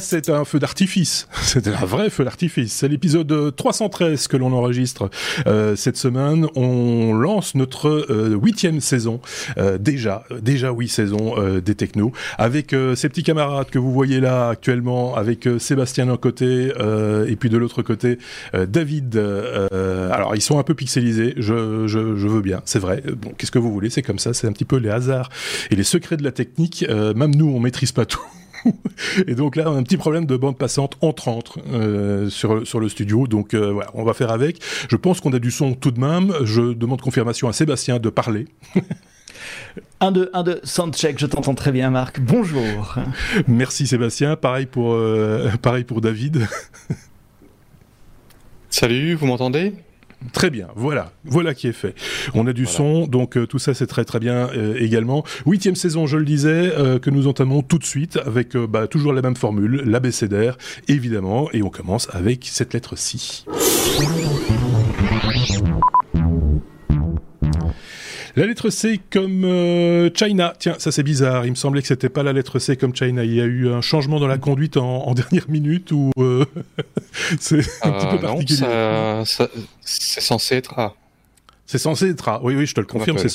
C'est un feu d'artifice. C'est un vrai feu d'artifice. C'est l'épisode 313 que l'on enregistre euh, cette semaine. On lance notre euh, huitième saison. Euh, déjà, déjà huit saisons euh, des technos. Avec euh, ces petits camarades que vous voyez là actuellement, avec Sébastien d'un côté et puis de l'autre côté, David. alors, ils sont un peu pixelisés. Je, je, je veux bien, c'est vrai. Bon, qu'est-ce que vous voulez? C'est comme ça. C'est un petit peu les hasards et les secrets de la technique. même nous, on maîtrise pas tout. et donc là, on a un petit problème de bande passante entrante euh, sur, sur le studio. Donc euh, voilà, on va faire avec. Je pense qu'on a du son tout de même. Je demande confirmation à Sébastien de parler. 1, 2, 1, 2, soundcheck, je t'entends très bien Marc, bonjour. Merci Sébastien, pareil pour, euh, pareil pour David. Salut, vous m'entendez? Très bien, voilà, voilà qui est fait. On a du voilà. son, donc euh, tout ça c'est très très bien euh, également. Huitième saison, je le disais, euh, que nous entamons tout de suite avec bah, toujours la même formule, l'abécédaire, évidemment, et on commence avec cette lettre ci. La lettre C comme euh, China. Tiens, ça c'est bizarre. Il me semblait que c'était pas la lettre C comme China. Il y a eu un changement dans la conduite en, en dernière minute ou euh, c'est un euh, petit peu particulier. Non, ça, ça, c'est censé être A. C'est censé être A. Oui, oui, je te le confirme. C'est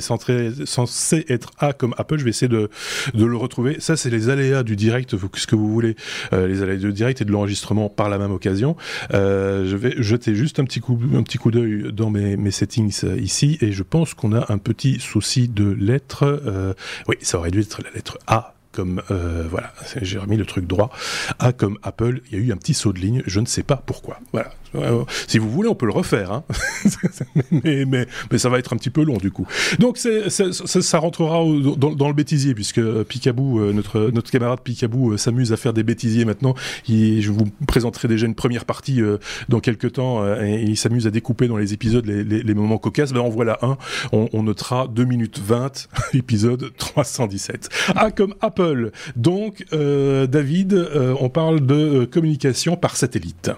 censé, être A comme Apple. Je vais essayer de, de le retrouver. Ça, c'est les aléas du direct, ce que vous voulez. Euh, les aléas du direct et de l'enregistrement par la même occasion. Euh, je vais jeter juste un petit coup, un petit coup d'œil dans mes, mes settings euh, ici et je pense qu'on a un petit souci de lettre. Oui, ça aurait dû être la lettre A comme euh, voilà, j'ai remis le truc droit. A comme Apple, il y a eu un petit saut de ligne, je ne sais pas pourquoi. Voilà. Si vous voulez, on peut le refaire, hein. mais, mais, ça va être un petit peu long du coup. Donc ça, rentrera dans, le bêtisier, puisque Picabou, euh, notre, notre camarade Picabou, euh, s'amuse à faire des bêtisiers maintenant. Je vous présenterai déjà une première partie euh, dans quelques temps, euh, et il s'amuse à découper dans les épisodes les, moments cocasses. Ben, en voilà un, on, on notera 2 minutes 20, épisode 317. A comme Apple. Donc, euh, David, euh, on parle de communication par satellite.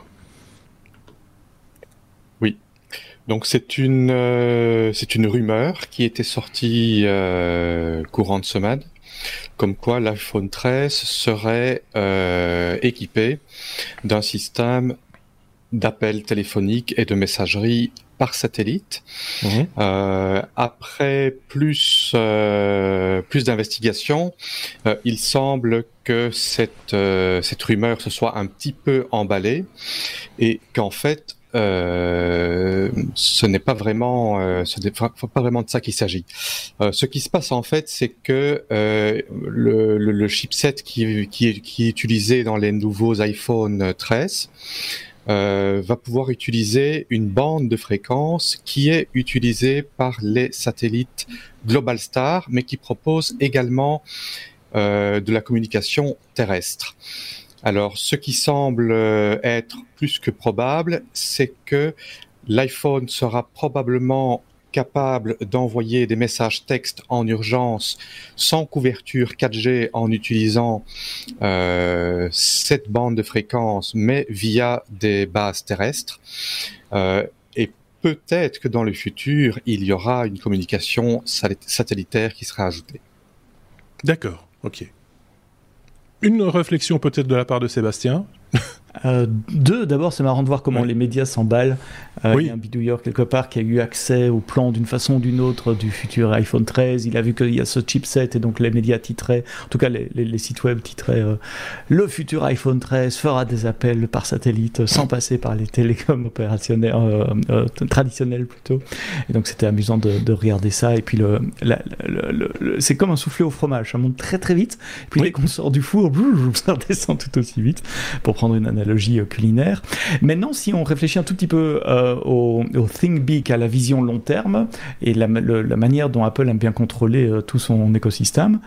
Oui. Donc c'est une euh, c'est une rumeur qui était sortie euh, courant de semaine, comme quoi l'iPhone 13 serait euh, équipé d'un système d'appel téléphonique et de messagerie par satellite. Mmh. Euh, après plus euh, plus d'investigations, euh, il semble que cette cette rumeur se soit un petit peu emballée et qu'en fait euh, ce n'est pas vraiment, euh, ce n'est pas vraiment de ça qu'il s'agit. Euh, ce qui se passe en fait, c'est que le, le, le, chipset qui, qui, qui, est utilisé dans les nouveaux iPhone 13 euh, va pouvoir utiliser une bande de fréquence qui est utilisée par les satellites Global Star, mais qui propose également euh, de la communication terrestre. Alors, ce qui semble euh, être plus que probable, c'est que l'iPhone sera probablement capable d'envoyer des messages textes en urgence sans couverture 4G en utilisant euh, cette bande de fréquence, mais via des bases terrestres. Euh, et peut-être que dans le futur, il y aura une communication satellitaire qui sera ajoutée. D'accord, ok. Une réflexion peut-être de la part de Sébastien euh, deux, d'abord, c'est marrant de voir comment oui. les médias s'emballent. Euh, oui. Il y a un bidouilleur quelque part qui a eu accès au plan d'une façon ou d'une autre du futur iPhone 13. Il a vu qu'il y a ce chipset et donc les médias titraient, en tout cas les, les, les sites web titraient euh, le futur iPhone 13 fera des appels par satellite sans passer par les télécoms opérationnels traditionnels plutôt. Et donc c'était amusant de, de, regarder ça. Et puis le, la, le, le c'est comme un soufflé au fromage, ça monte très très vite. Et puis oui. dès qu'on sort du four, ça redescend tout aussi vite pour prendre une analogie culinaire. Maintenant, si on réfléchit un tout petit peu euh, au, Think Big, à la vision long terme et la, la manière dont Apple aime bien contrôler euh, tout son écosystème,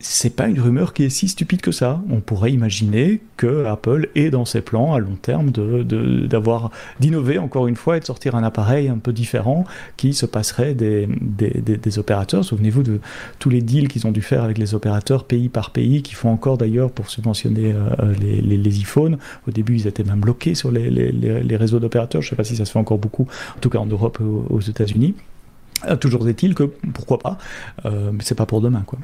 c'est pas une rumeur qui est si stupide que ça. On pourrait imaginer que Apple est dans ses plans à long terme de, d'avoir d'innover encore une fois et de sortir un appareil un peu différent qui se passerait des, des, des, opérateurs. Souvenez-vous de tous les deals qu'ils ont dû faire avec les opérateurs pays par pays, qui font encore d'ailleurs pour subventionner euh, les, les, les, iPhones. Au début, ils étaient même bloqués sur les, les réseaux d'opérateurs. Je sais pas si ça se fait encore beaucoup, en tout cas en Europe ou aux États-Unis. Euh, toujours est-il que pourquoi pas, euh, mais c'est pas pour demain quoi.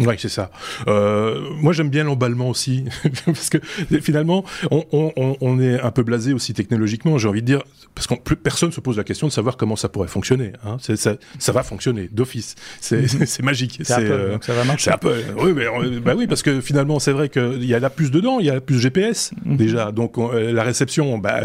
Ouais, c'est ça. Euh, moi, j'aime bien l'emballement aussi, parce que finalement, on, on, on, est un peu blasé aussi technologiquement. J'ai envie de dire, parce que personne se pose la question de savoir comment ça pourrait fonctionner. Hein. Ça, ça, va fonctionner d'office. C'est mhm. magique. C'est euh, ça va marcher. Peu, oui, mais, bah oui, parce que finalement, c'est vrai qu'il y a la puce dedans, il y a la puce GPS mhm. déjà. Donc euh, la réception, bah,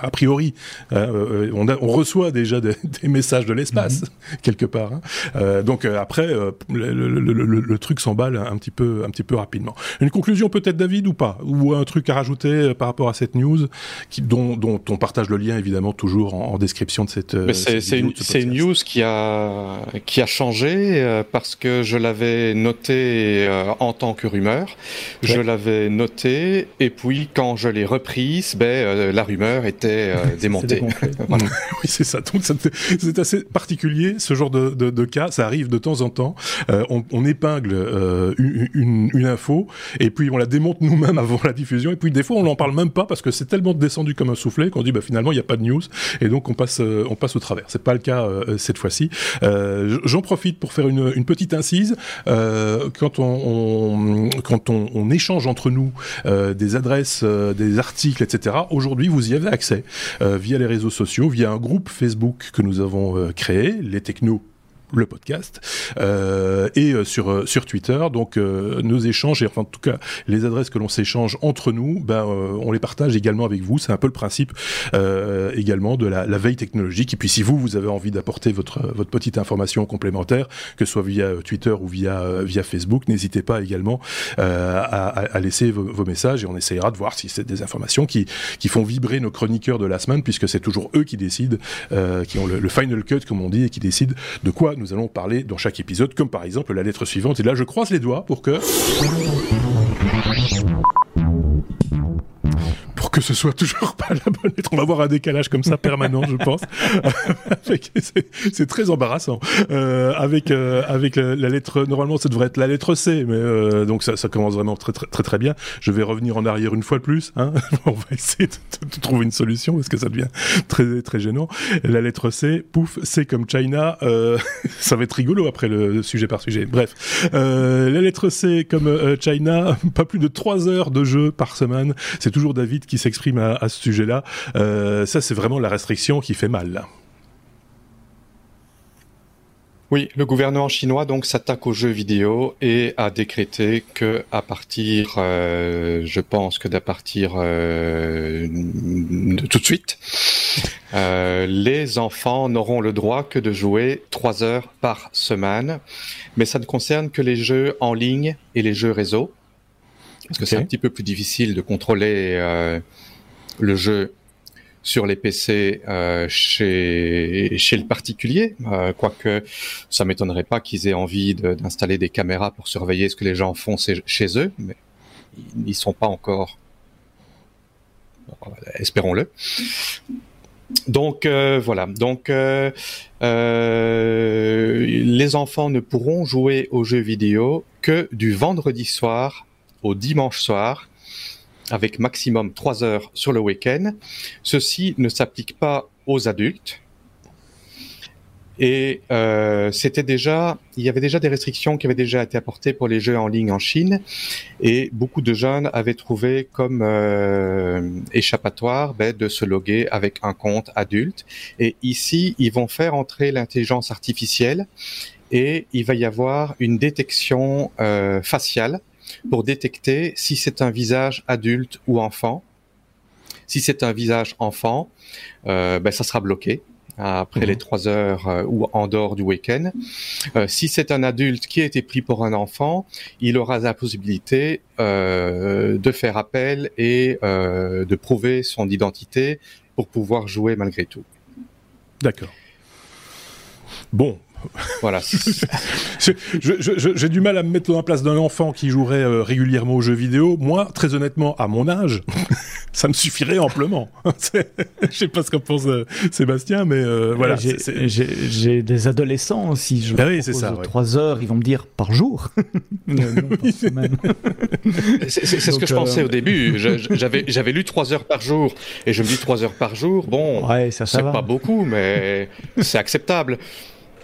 a priori, on, on, reçoit déjà des, messages de l'espace mhm. quelque part. Hein. donc après, le, le, le truc s'emballe un petit peu, un petit peu rapidement. Une conclusion peut-être David ou pas, ou un truc à rajouter euh, par rapport à cette news, qui, dont, dont on partage le lien évidemment toujours en, description de cette. Euh, c'est une, une, news qui a qui a changé euh, parce que je l'avais noté en tant que rumeur, je l'avais noté et puis quand je l'ai reprise, ben la rumeur était démontée. oui, c'est ça. Donc c'est assez particulier ce genre de, de, de, cas. Ça arrive de temps en temps. on, on épingle euh, une, info et puis on la démonte nous-mêmes avant la diffusion et puis des fois on n'en parle même pas parce que c'est tellement descendu comme un soufflet qu'on dit bah finalement il n'y a pas de news et donc on passe euh, on passe au travers. C'est pas le cas euh, cette fois-ci. J'en profite pour faire une, petite incise. quand on, quand on, échange entre nous des adresses, des articles, etc. Aujourd'hui vous y avez accès via les réseaux sociaux, via un groupe Facebook que nous avons créé, les technos le podcast euh, et euh, sur euh, sur Twitter. Donc nos échanges et enfin en tout cas les adresses que l'on s'échange entre nous, ben on les partage également avec vous. C'est un peu le principe également de la, la, veille technologique. Et puis si vous vous avez envie d'apporter votre votre petite information complémentaire, que ce soit via Twitter ou via via Facebook, n'hésitez pas également à, à, laisser vos, vos, messages et on essayera de voir si c'est des informations qui qui font vibrer nos chroniqueurs de la semaine puisque c'est toujours eux qui décident, qui ont le, le final cut comme on dit et qui décident de quoi nous allons parler dans chaque épisode, comme par exemple la lettre suivante. Et là, je croise les doigts pour que que ce soit toujours pas la bonne lettre. On va avoir un décalage comme ça permanent, je pense. c'est très embarrassant. Euh, avec euh, avec la, lettre, normalement, ça devrait être la lettre C, mais euh, donc ça, ça, commence vraiment très, très très très bien. Je vais revenir en arrière une fois de plus. Hein. On va essayer de, trouver une solution parce que ça devient très très gênant. La lettre C, pouf, C comme China. Euh, ça va être rigolo après le sujet par sujet. Bref, euh, la lettre C comme euh, China, pas plus de 3 heures de jeu par semaine. C'est toujours David qui s'exprime à, ce sujet-là. Euh, ça, c'est vraiment la restriction qui fait mal. Oui, le gouvernement chinois donc s'attaque aux jeux vidéo et a décrété que à partir, euh, je pense que d'à partir euh, de tout de suite, les enfants n'auront le droit que de jouer trois heures par semaine, mais ça ne concerne que les jeux en ligne et les jeux réseau, parce que c'est un petit peu plus difficile de contrôler le jeu sur les PC euh, chez chez le particulier, euh, quoique ça m'étonnerait pas qu'ils aient envie d'installer des caméras pour surveiller ce que les gens font chez eux, mais ils n'y sont pas encore. Espérons-le. Donc euh, voilà. Donc euh, euh, les enfants ne pourront jouer aux jeux vidéo que du vendredi soir au dimanche soir avec maximum 3 heures sur le week-end. Ceci ne s'applique pas aux adultes. Et euh, déjà, il y avait déjà des restrictions qui avaient déjà été apportées pour les jeux en ligne en Chine, et beaucoup de jeunes avaient trouvé comme euh, échappatoire ben, de se loguer avec un compte adulte. Et ici, ils vont faire entrer l'intelligence artificielle, et il va y avoir une détection euh, faciale pour détecter si c'est un visage adulte ou enfant. Si c'est un visage enfant, euh, ben, ça sera bloqué après les mhm. trois heures euh, ou en dehors du week-end. Euh, si c'est un adulte qui a été pris pour un enfant, il aura la possibilité de faire appel et de prouver son identité pour pouvoir jouer malgré tout. D'accord. Bon, voilà. J'ai du mal à me mettre dans la place d'un enfant qui jouerait euh, régulièrement aux jeux vidéo. Moi, très honnêtement, à mon âge, ça me suffirait amplement. Je sais pas ce qu'en pense euh, Sébastien, mais euh, voilà. J'ai des adolescents aussi. Je bah oui, c'est ça. Trois heures, ils vont me dire par jour. c'est ce que je pensais au début. J'avais lu trois heures par jour et je me dis trois heures par jour. Bon, ouais, c'est pas beaucoup, mais c'est acceptable.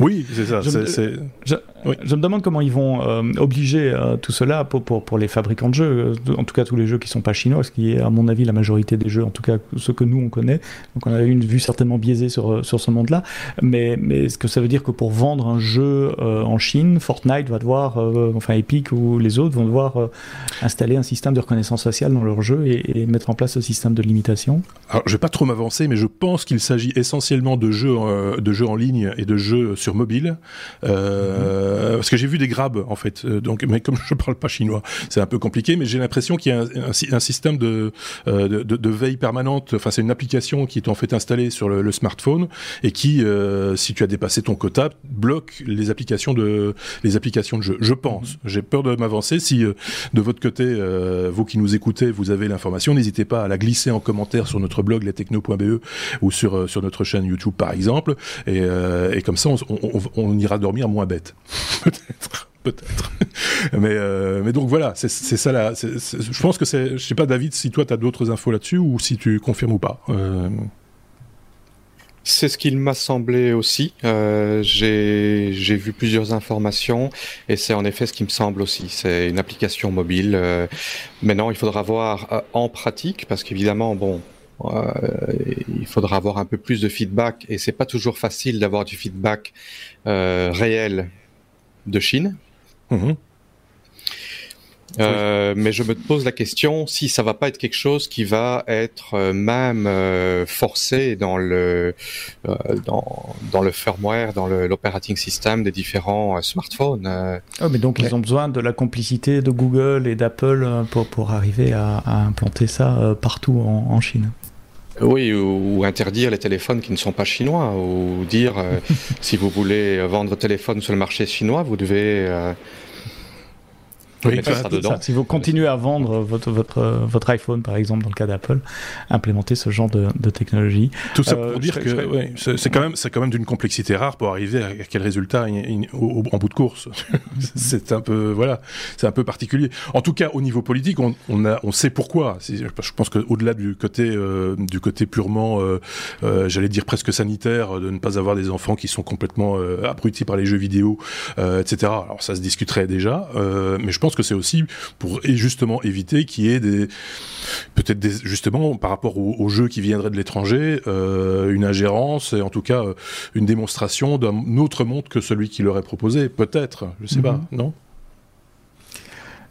Oui, c'est ça. Je, me, demande comment ils vont euh, obliger euh, tout cela pour, pour, pour, les fabricants de jeux, en tout cas tous les jeux qui ne sont pas chinois, ce qui est à mon avis la majorité des jeux, en tout cas ceux que nous on connaît. Donc on a une vue certainement biaisée sur, sur ce monde-là. Mais, mais est-ce que ça veut dire que pour vendre un jeu en Chine, Fortnite va devoir, enfin Epic ou les autres vont devoir installer un système de reconnaissance faciale dans leur jeu et, mettre en place ce système de limitation? Alors je vais pas trop m'avancer, mais je pense qu'il s'agit essentiellement de jeux, de jeux en ligne et de jeux sur mobile, euh, parce que j'ai vu des grabs en fait. Euh, donc, mais comme je parle pas chinois, c'est un peu compliqué. Mais j'ai l'impression qu'il y a un, un, système de, euh, de, de, veille permanente. Enfin, c'est une application qui est en fait installée sur le, smartphone et qui, euh, si tu as dépassé ton quota, bloque les applications de les applications de jeu. Je pense. J'ai peur de m'avancer. Si de votre côté, vous qui nous écoutez, vous avez l'information, n'hésitez pas à la glisser en commentaire sur notre blog letechno.be ou sur sur notre chaîne YouTube par exemple. Et, et comme ça, on, on, ira dormir moins bête. peut-être. Peut-être. mais, euh, mais donc voilà, c'est ça là. Je pense que c'est. Je sais pas, David, si toi tu as d'autres infos là-dessus ou si tu confirmes ou pas. Euh... C'est ce qu'il m'a semblé aussi. Euh, J'ai vu plusieurs informations et c'est en effet ce qui me semble aussi. C'est une application mobile. Maintenant, il faudra voir en pratique parce qu'évidemment, bon, il faudra avoir un peu plus de feedback et c'est pas toujours facile d'avoir du feedback euh, réel de Chine. Mhm. Euh, mais je me pose la question si ça va pas être quelque chose qui va être même forcé dans le dans, dans, le firmware, dans l'operating system des différents smartphones. Oh, mais donc ils ont besoin de la complicité de Google et d'Apple pour, pour arriver à, à, implanter ça partout en, en Chine. Oui, ou, interdire les téléphones qui ne sont pas chinois, ou dire euh, si vous voulez vendre téléphone sur le marché chinois, vous devez oui, Si vous continuez à vendre votre, votre, votre iPhone, par exemple, dans le cas d'Apple, implémenter ce genre de, de technologie. Tout ça pour euh, dire que c'est quand même, c'est quand même d'une complexité rare pour arriver à, quel résultat en bout de course. c'est un peu, voilà, c'est un peu particulier. En tout cas, au niveau politique, on, on, a, on sait pourquoi. Je pense qu'au-delà du côté, euh, du côté purement, euh, euh, j'allais dire presque sanitaire, de ne pas avoir des enfants qui sont complètement abrutis par les jeux vidéo, etc. Alors ça se discuterait déjà, mais je pense que c'est aussi pour justement éviter qu'il y ait des peut-être justement par rapport aux, jeux qui viendraient de l'étranger euh, une ingérence et en tout cas euh, une démonstration d'un autre monde que celui qui leur est proposé peut-être je sais pas mhm. non?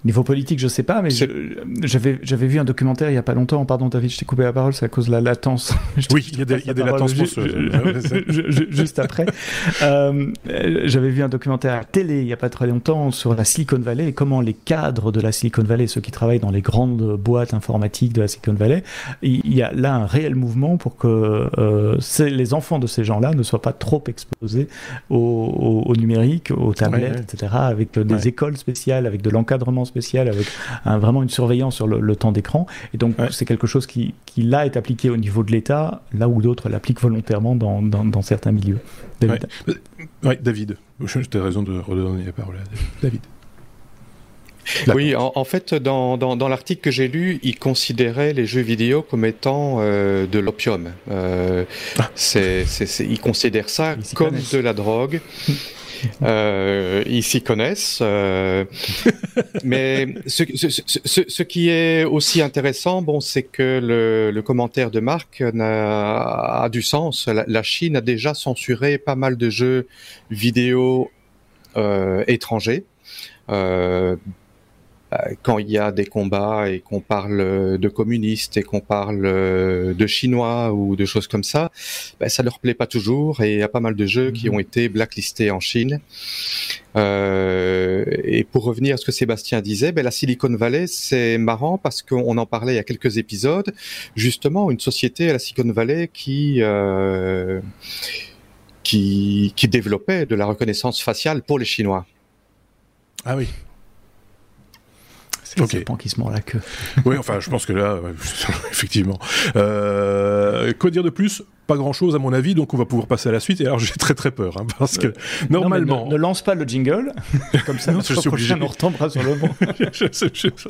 Niveau politique, je sais pas, mais j'avais j'avais vu un documentaire il y a pas longtemps. Pardon, David, je t'ai coupé la parole, c'est à cause de la latence. oui, il y a des, y a des latences juste après, euh, j'avais vu un documentaire à télé il y a pas très longtemps sur la Silicon Valley et comment les cadres de la Silicon Valley, ceux qui travaillent dans les grandes boîtes informatiques de la Silicon Valley, il y a là un réel mouvement pour que euh, les enfants de ces gens-là ne soient pas trop exposés au, au, numérique, aux tablettes, etc., avec des écoles spéciales, avec de l'encadrement spécial avec vraiment une surveillance sur le, temps d'écran. Et donc, c'est quelque chose qui, qui, là, est appliqué au niveau de l'État, là où d'autres l'appliquent volontairement dans, dans, certains milieux. David. Ouais, David. Je as raison de redonner la parole à David. Oui, en, fait, dans, dans, dans l'article que j'ai lu, il considérait les jeux vidéo comme étant euh, de l'opium. Euh, ah. il considère ça comme de la drogue. Euh, ils s'y connaissent. Euh, mais ce, qui est aussi intéressant, bon, c'est que le, le, commentaire de Marc a, a du sens. La, la, Chine a déjà censuré pas mal de jeux vidéo euh, étrangers. Euh, quand il y a des combats et qu'on parle de communistes et qu'on parle euh, de chinois ou de choses comme ça, ben, ça leur plaît pas toujours et il y a pas mal de jeux qui mhm. ont été blacklistés en Chine. Euh, et pour revenir à ce que Sébastien disait, ben, la Silicon Valley, c'est marrant parce qu'on en parlait il y a quelques épisodes, justement une société à la Silicon Valley qui euh, qui, qui développait de la reconnaissance faciale pour les Chinois. Ah oui. Okay. le serpent qui se mord la queue. oui, enfin, je pense que là, effectivement. Euh, quoi dire de plus? Pas grand chose à mon avis, donc on va pouvoir passer à la suite. Et alors j'ai très très peur, hein, parce que normalement. ne, lance pas le jingle, comme ça non, je suis obligé. on retombera sur le bon.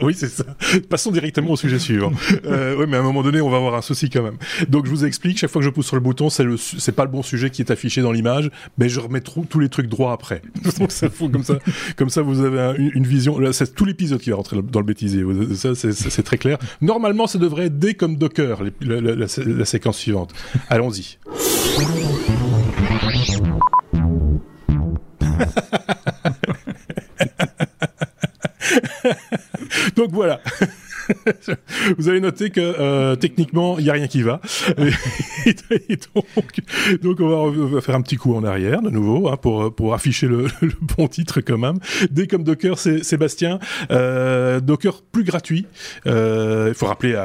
oui, c'est ça. Passons directement au sujet suivant. euh, oui, mais à un moment donné, on va avoir un souci quand même. Donc je vous explique, chaque fois que je pousse sur le bouton, c'est le, c'est pas le bon sujet qui est affiché dans l'image, mais je remets tous les trucs droits après. donc ça comme ça, comme ça vous avez une, vision. Là, c'est tout l'épisode qui va rentrer dans le bêtisier. Ça, c'est très clair. Normalement, ça devrait être D comme Docker, la, la, la séquence suivante. Allons Allons-y. Donc voilà. Vous avez noté que euh, techniquement, il n'y a rien qui va. donc, on, va, faire un petit coup en arrière de nouveau hein, pour, pour afficher le, bon titre quand même. Dès comme Docker, c'est Sébastien. Euh, Docker plus gratuit. Euh, il faut rappeler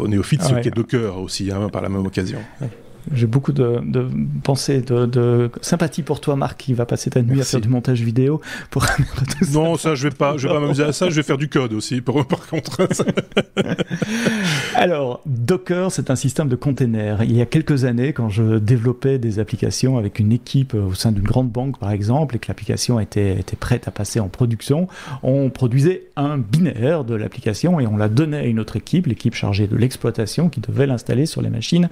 au néophyte ce qu'est Docker aussi hein, par la même occasion. J'ai beaucoup de, de pensées, de, de, sympathie pour toi, Marc, qui va passer ta nuit à faire du montage vidéo. Pour... non, ça, je vais pas, je vais pas m'amuser à ça. Je vais faire du code aussi, pour, par contre. Alors, Docker, c'est un système de containers. Il y a quelques années, quand je développais des applications avec une équipe au sein d'une grande banque, par exemple, et que l'application était, était prête à passer en production, on produisait un binaire de l'application et on la donnait à une autre équipe, l'équipe chargée de l'exploitation, qui devait l'installer sur les machines.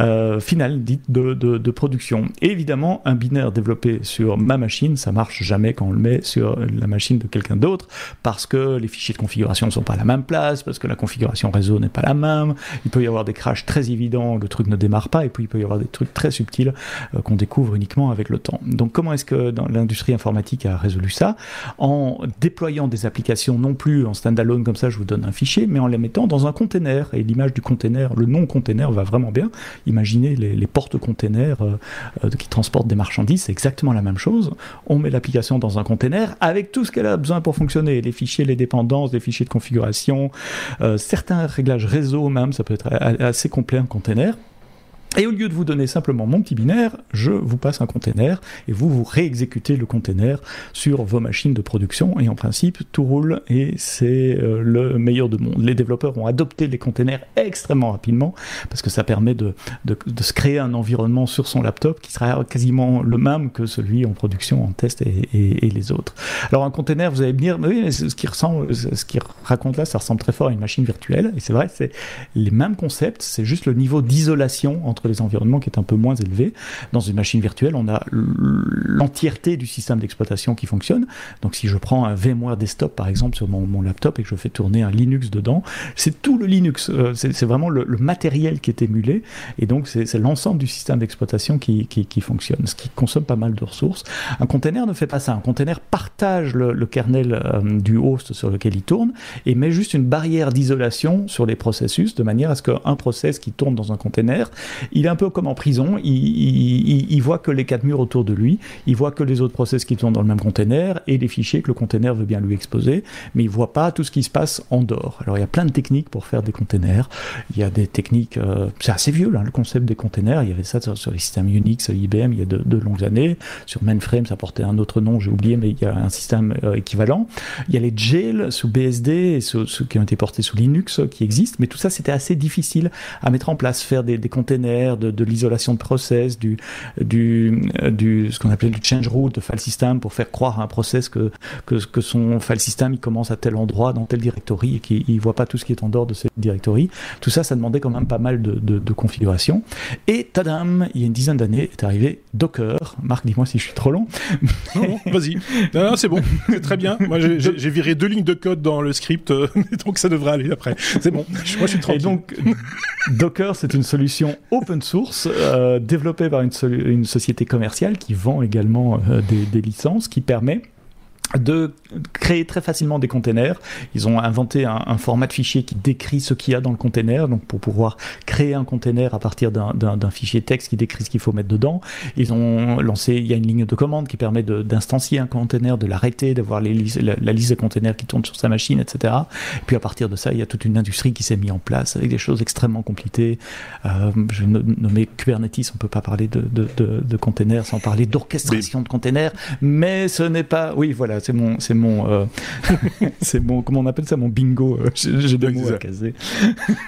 Euh, finale dite de, production. Et évidemment, un binaire développé sur ma machine, ça marche jamais quand on le met sur la machine de quelqu'un d'autre, parce que les fichiers de configuration ne sont pas à la même place, parce que la configuration réseau n'est pas la même, il peut y avoir des crashs très évidents, le truc ne démarre pas, et puis il peut y avoir des trucs très subtils euh, qu'on découvre uniquement avec le temps. Donc comment est-ce que l'industrie informatique a résolu ça? En déployant des applications non plus en standalone comme ça, je vous donne un fichier, mais en les mettant dans un container. Et l'image du container, le nom container va vraiment bien. Imaginez les, portes-containers euh, euh, qui transportent des marchandises, c'est exactement la même chose. On met l'application dans un container avec tout ce qu'elle a besoin pour fonctionner, les fichiers, les dépendances, les fichiers de configuration, euh, certains réglages réseau même, ça peut être assez complet un container. Et au lieu de vous donner simplement mon petit binaire, je vous passe un container et vous vous réexécutez le container sur vos machines de production et en principe tout roule et c'est euh, le meilleur de monde. Les développeurs ont adopté les containers extrêmement rapidement parce que ça permet de, de, se créer un environnement sur son laptop qui sera quasiment le même que celui en production, en test et, les autres. Alors un container, vous allez me dire, oui, ce qui ressemble, ce qui raconte là, ça ressemble très fort à une machine virtuelle et c'est vrai, c'est les mêmes concepts, c'est juste le niveau d'isolation entre les environnements qui est un peu moins élevé. Dans une machine virtuelle, on a l'entièreté du système d'exploitation qui fonctionne. Donc si je prends un VMware desktop par exemple sur mon, laptop et que je fais tourner un Linux dedans, c'est tout le Linux, euh, c'est vraiment le, matériel qui est émulé et donc c'est l'ensemble du système d'exploitation qui, qui, fonctionne, ce qui consomme pas mal de ressources. Un container ne fait pas ça. Un container partage le, kernel euh, du host sur lequel il tourne et met juste une barrière d'isolation sur les processus de manière à ce qu'un process qui tourne dans un container, il est un peu comme en prison, il, voit que les quatre murs autour de lui, il voit que les autres process qui sont dans le même container et les fichiers que le container veut bien lui exposer, mais il voit pas tout ce qui se passe en dehors. Alors il y a plein de techniques pour faire des containers, il y a des techniques, euh, c'est assez vieux le concept des containers, il y avait ça sur, les systèmes Unix, IBM il y a de, longues années, sur mainframe ça portait un autre nom, j'ai oublié, mais il y a un système euh, équivalent. Il y a les jails sous BSD, et ceux, qui ont été portés sous Linux qui existent, mais tout ça c'était assez difficile à mettre en place, faire des, des containers, de, l'isolation de process, du, du, du ce qu'on appelait du change route de file system pour faire croire à un process que, que, que son file system il commence à tel endroit dans tel directory et qu'il ne voit pas tout ce qui est en dehors de cette directory. Tout ça, ça demandait quand même pas mal de, de, configuration. Et tadam, il y a une dizaine d'années est arrivé Docker. Marc, dis-moi si je suis trop long. Non, vas-y. Non, c'est bon, c'est très bien. Moi, j'ai viré deux lignes de code dans le script, euh, donc ça devrait aller après. C'est bon. Moi, je suis tranquille. Et donc, Docker, c'est une solution open source euh, développée par une, société commerciale qui vend également euh, des, licences, qui permet de créer très facilement des containers. Ils ont inventé un, format de fichier qui décrit ce qu'il y a dans le container, donc pour pouvoir créer un container à partir d'un fichier texte qui décrit ce qu'il faut mettre dedans. Ils ont lancé, il y a une ligne de commande qui permet d'instancier un container, de l'arrêter, d'avoir la, la, liste de containers qui tourne sur sa machine, etc. Et puis à partir de ça, il y a toute une industrie qui s'est mise en place avec des choses extrêmement compliquées. Euh, je vais nommer Kubernetes, on peut pas parler de, de, de, de containers sans parler d'orchestration de containers, mais ce n'est pas, oui voilà, c'est mon, c'est mon, euh, c'est mon, comment on appelle ça, mon bingo. Euh, j'ai des mots à caser.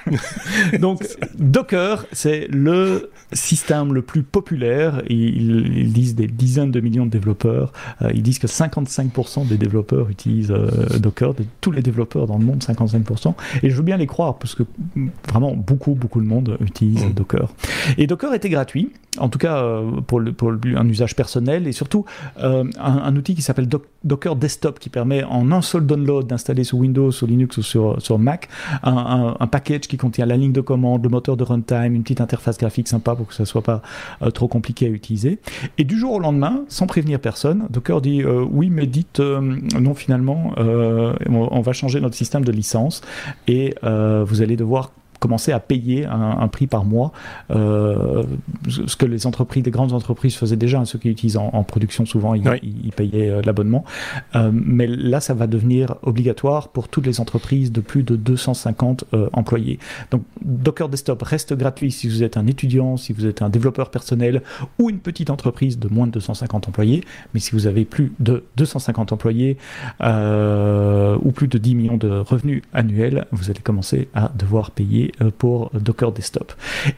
Donc, Docker, c'est le système le plus populaire. Ils, ils, disent des dizaines de millions de développeurs. Euh, ils disent que 55% des développeurs utilisent Docker, de tous les développeurs dans le monde, 55%. Et je veux bien les croire, parce que vraiment beaucoup, beaucoup de monde utilise mmh. Docker. Et Docker était gratuit, en tout cas pour, le, pour un usage personnel, et surtout un, un outil qui s'appelle Docker Desktop qui permet en un seul download d'installer sur Windows, sur Linux ou sur, Mac un, package qui contient la ligne de commande, le moteur de runtime, une petite interface graphique sympa pour que ça soit pas euh, trop compliqué à utiliser. Et du jour au lendemain, sans prévenir personne, Docker dit euh, oui, mais dites euh, non finalement, on va changer notre système de licence et vous allez devoir commencer à payer un, prix par mois, euh, ce que les entreprises, les grandes entreprises faisaient déjà, hein, ceux qui utilisent en, production souvent, ils, payaient euh, l'abonnement. Euh, mais là, ça va devenir obligatoire pour toutes les entreprises de plus de 250 employés. Donc Docker Desktop reste gratuit si vous êtes un étudiant, si vous êtes un développeur personnel ou une petite entreprise de moins de 250 employés. Mais si vous avez plus de 250 employés ou plus de 10 millions de revenus annuels, vous allez commencer à devoir payer euh, pour Docker Desktop.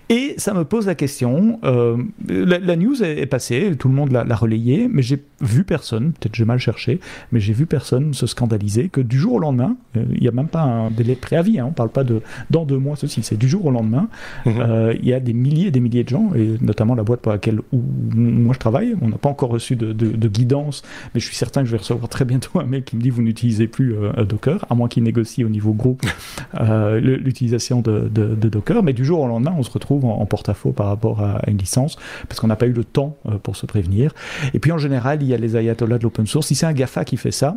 Et ça me pose la question, euh, la, news est, passée, tout le monde l'a relayé, mais j'ai vu personne, peut-être j'ai mal cherché, mais j'ai vu personne se scandaliser que du jour au lendemain, euh, il n'y a même pas un délai de préavis, hein, on ne parle pas de dans deux mois, ceci, c'est du jour au lendemain, mhm. il y a des milliers et des milliers de gens, et notamment la boîte pour laquelle où moi je travaille, on n'a pas encore reçu de, guidance, mais je suis certain que je vais recevoir très bientôt un mail qui me dit vous n'utilisez plus Docker, à moins qu'il négocie au niveau groupe l'utilisation de, de, Docker, mais du jour au lendemain, on se retrouve en, porte-à-faux par rapport à, une licence, parce qu'on n'a pas eu le temps euh, pour se prévenir. Et puis en général, il y a les ayatollahs de l'open source. Si c'est un GAFA qui fait ça,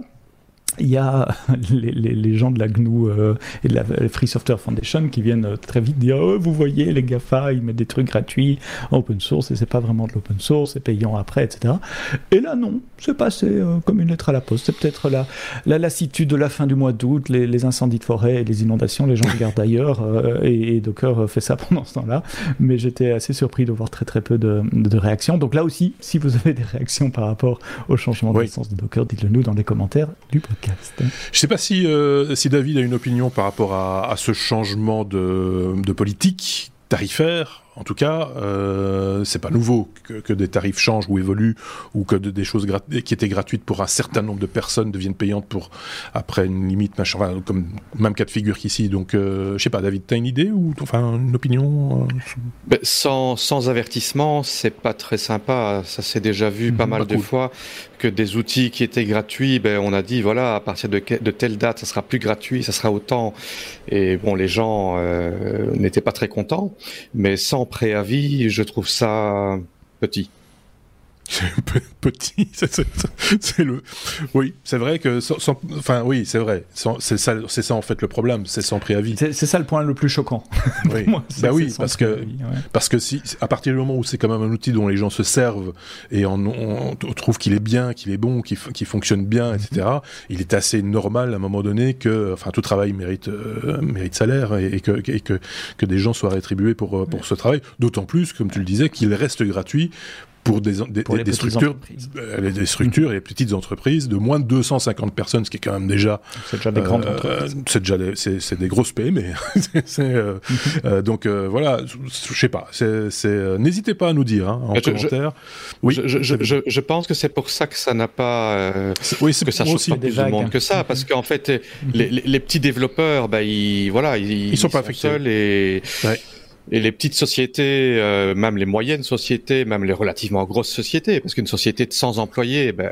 il y a les, gens de la GNU euh, et de la Free Software Foundation qui viennent euh, très vite dire oh, vous voyez les GAFA ils mettent des trucs gratuits en open source et c'est pas vraiment de l'open source c'est payant après etc et là non c'est passé euh, comme une lettre à la poste. C'est peut-être la, la lassitude de la fin du mois d'août les, incendies de forêt et les inondations les gens regardent ailleurs et, Docker fait ça pendant ce temps-là. Mais j'étais assez surpris de voir très très peu de, de, réactions. Donc là aussi si vous avez des réactions par rapport au changement de licence de Docker dites-le nous dans les commentaires du podcast je ne sais pas si, euh, si David a une opinion par rapport à, à ce changement de, de politique tarifaire en tout cas, euh, c'est pas nouveau que, des tarifs changent ou évoluent, ou que des choses qui étaient gratuites pour un certain nombre de personnes deviennent payantes pour après une limite, machin, comme même cas de figure qu'ici. Donc, euh, je sais pas, David, t'as une idée ou enfin une opinion euh? ben, sans, sans avertissement, c'est pas très sympa. Ça s'est déjà vu pas mhm, mal de fois que des outils qui étaient gratuits, ben, on a dit voilà, à partir de, telle date, ça sera plus gratuit, ça sera autant. Et bon, les gens euh, n'étaient pas très contents, mais sans préavis, je trouve ça petit. petit, c'est le. Oui, c'est vrai que enfin oui, c'est vrai. C'est ça, en fait le problème, c'est sans préavis. C'est ça le point le plus choquant. Oui, bah oui, parce que parce que si à partir du moment où c'est quand même un outil dont les gens se servent et on, trouve qu'il est bien, qu'il est bon, qu'il fonctionne bien, etc. Mm-hmm. Il est assez normal à un moment donné que, enfin, tout travail mérite euh, mérite salaire et, que, que que des gens soient rétribués pour pour ce travail. D'autant plus, comme tu le disais, qu'il reste gratuit pour des, des, structures, euh, des structures et petites entreprises de moins de 250 personnes, ce qui est quand même déjà. C'est déjà des grandes euh, entreprises. C'est déjà des, c'est, des grosses PME. euh, euh, donc voilà, je sais pas. C'est, n'hésitez pas à nous dire hein, en commentaire. oui. Je, je, je, pense que c'est pour ça que ça n'a pas. oui, c'est que ça change pas plus de monde que ça, parce qu'en fait, les, les, petits développeurs, bah, ils voilà, ils, ils sont pas affectés. Seuls et ouais. Et les petites sociétés, euh, même les moyennes sociétés, même les relativement grosses sociétés, parce qu'une société de 100 employés, ben,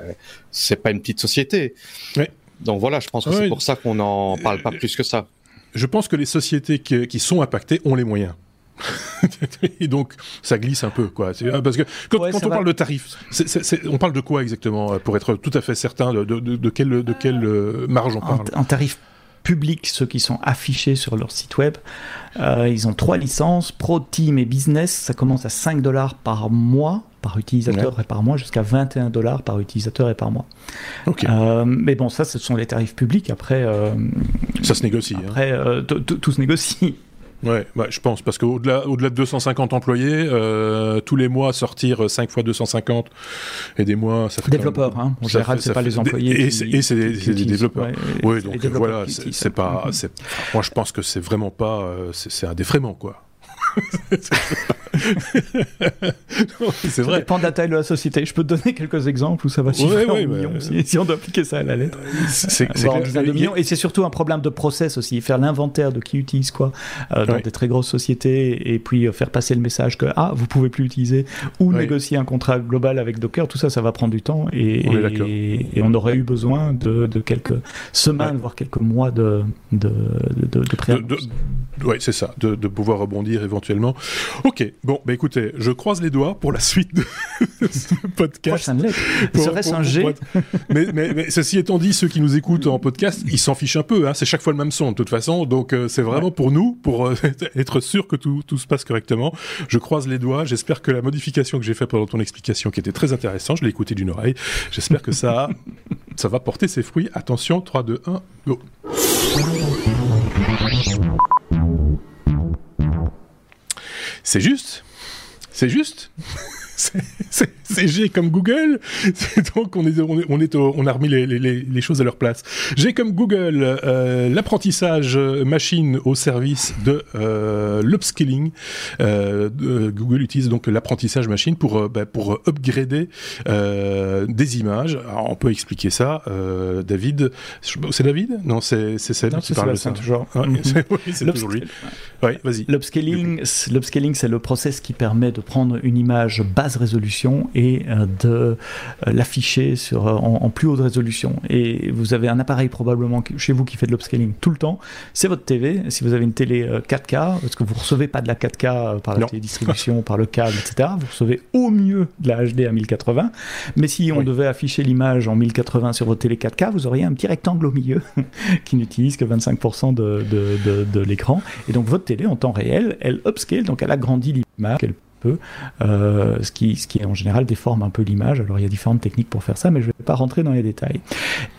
c'est pas une petite société. Oui. Donc voilà, je pense que c'est pour ça qu'on n'en parle pas plus que ça. Je pense que les sociétés qui, qui sont impactées ont les moyens. et donc ça glisse un peu quoi ah, parce que quand, on parle de tarifs on parle de quoi exactement pour être tout à fait certain de, de, de, quelle, de quelle euh, marge on parle? un tarif public, ceux qui sont affichés sur leur site web. Euh, ils ont trois licences, Pro, Team et Business. Ça commence à 5 dollars par mois par utilisateur et par mois jusqu'à 21 dollars par utilisateur et par mois. Euh, mais bon, ça, ce sont les tarifs publics. Après, euh, ça se négocie. Hein. Après, tout se négocie. Ouais, bah, je pense, parce qu'au-delà au -delà de 250 employés, euh, tous les mois sortir 5 fois 250 et des mois, ça fait. Développeurs, hein. En général, c'est pas les employés. Et c'est des, développeurs. oui, donc voilà, c'est pas. Moi, je pense que c'est vraiment pas. Euh, c'est un défraiement, quoi c'est vrai. Ça dépend de la taille de la société. Je peux te donner quelques exemples où ça va suffire ouais, ouais, si, on doit appliquer ça à la lettre. C'est Et c'est surtout un problème de process aussi. Faire l'inventaire de qui utilise quoi euh, dans des très grosses sociétés et puis euh, faire passer le message que ah vous pouvez plus utiliser ou négocier un contrat global avec Docker. Tout ça, ça va prendre du temps et on, et, on aurait eu besoin de, de quelques semaines voire quelques mois de de de, de, Oui, c'est ça, de, pouvoir rebondir éventuellement éventuellement. Ok, bon, bah écoutez, je croise les doigts pour la suite de, ce podcast. Serait-ce un G mais, mais, ceci étant dit, ceux qui nous écoutent en podcast, ils s'en fichent un peu. Hein, c'est chaque fois le même son de toute façon. Donc euh, c'est vraiment pour nous, pour euh, être sûr que tout, tout se passe correctement. Je croise les doigts. J'espère que la modification que j'ai faite pendant ton explication, qui était très intéressante, je l'ai écouté d'une oreille. J'espère que ça, ça va porter ses fruits. Attention, 3, 2, 1, go. C'est juste. C'est juste. C'est G comme Google. Donc on est, on est, on, a remis les, les, choses à leur place. G comme Google, euh, l'apprentissage machine au service de euh, l'upskilling. Euh, Google utilise donc l'apprentissage machine pour bah, pour upgrader des images. on peut expliquer ça, David. C'est David? Non, c'est c'est celle qui parle de ça. Toujours. c'est toujours lui. Ouais, vas-y. L'upscaling, c'est le process qui permet de prendre une image basse résolution et euh, de euh, l'afficher sur, euh, en, plus haute résolution. Et vous avez un appareil probablement chez vous qui fait de l'upscaling tout le temps. C'est votre TV. Si vous avez une télé 4K, parce que vous recevez pas de la 4K par la télédistribution, par le câble, etc. Vous recevez au mieux de la HD à 1080. Mais si on devait afficher l'image en 1080 sur votre télé 4K, vous auriez un petit rectangle au milieu qui n'utilise que 25% de, de, de, de l'écran. Et donc votre télé en temps réel, elle upscale, donc elle agrandit l'image euh, ce, qui, en général déforme un peu l'image. Alors il y a différentes techniques pour faire ça, mais je ne vais pas rentrer dans les détails.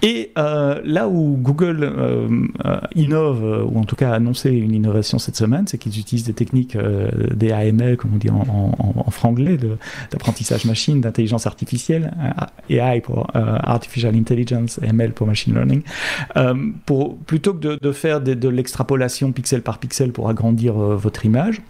Et euh, là où Google euh, innove, ou en tout cas a annoncé une innovation cette semaine, c'est qu'ils utilisent des techniques des AML, comme on dit en, franglais, d'apprentissage machine, d'intelligence artificielle, AI pour Artificial Intelligence, ML pour Machine Learning, plutôt que de, faire de l'extrapolation pixel par pixel pour agrandir votre image,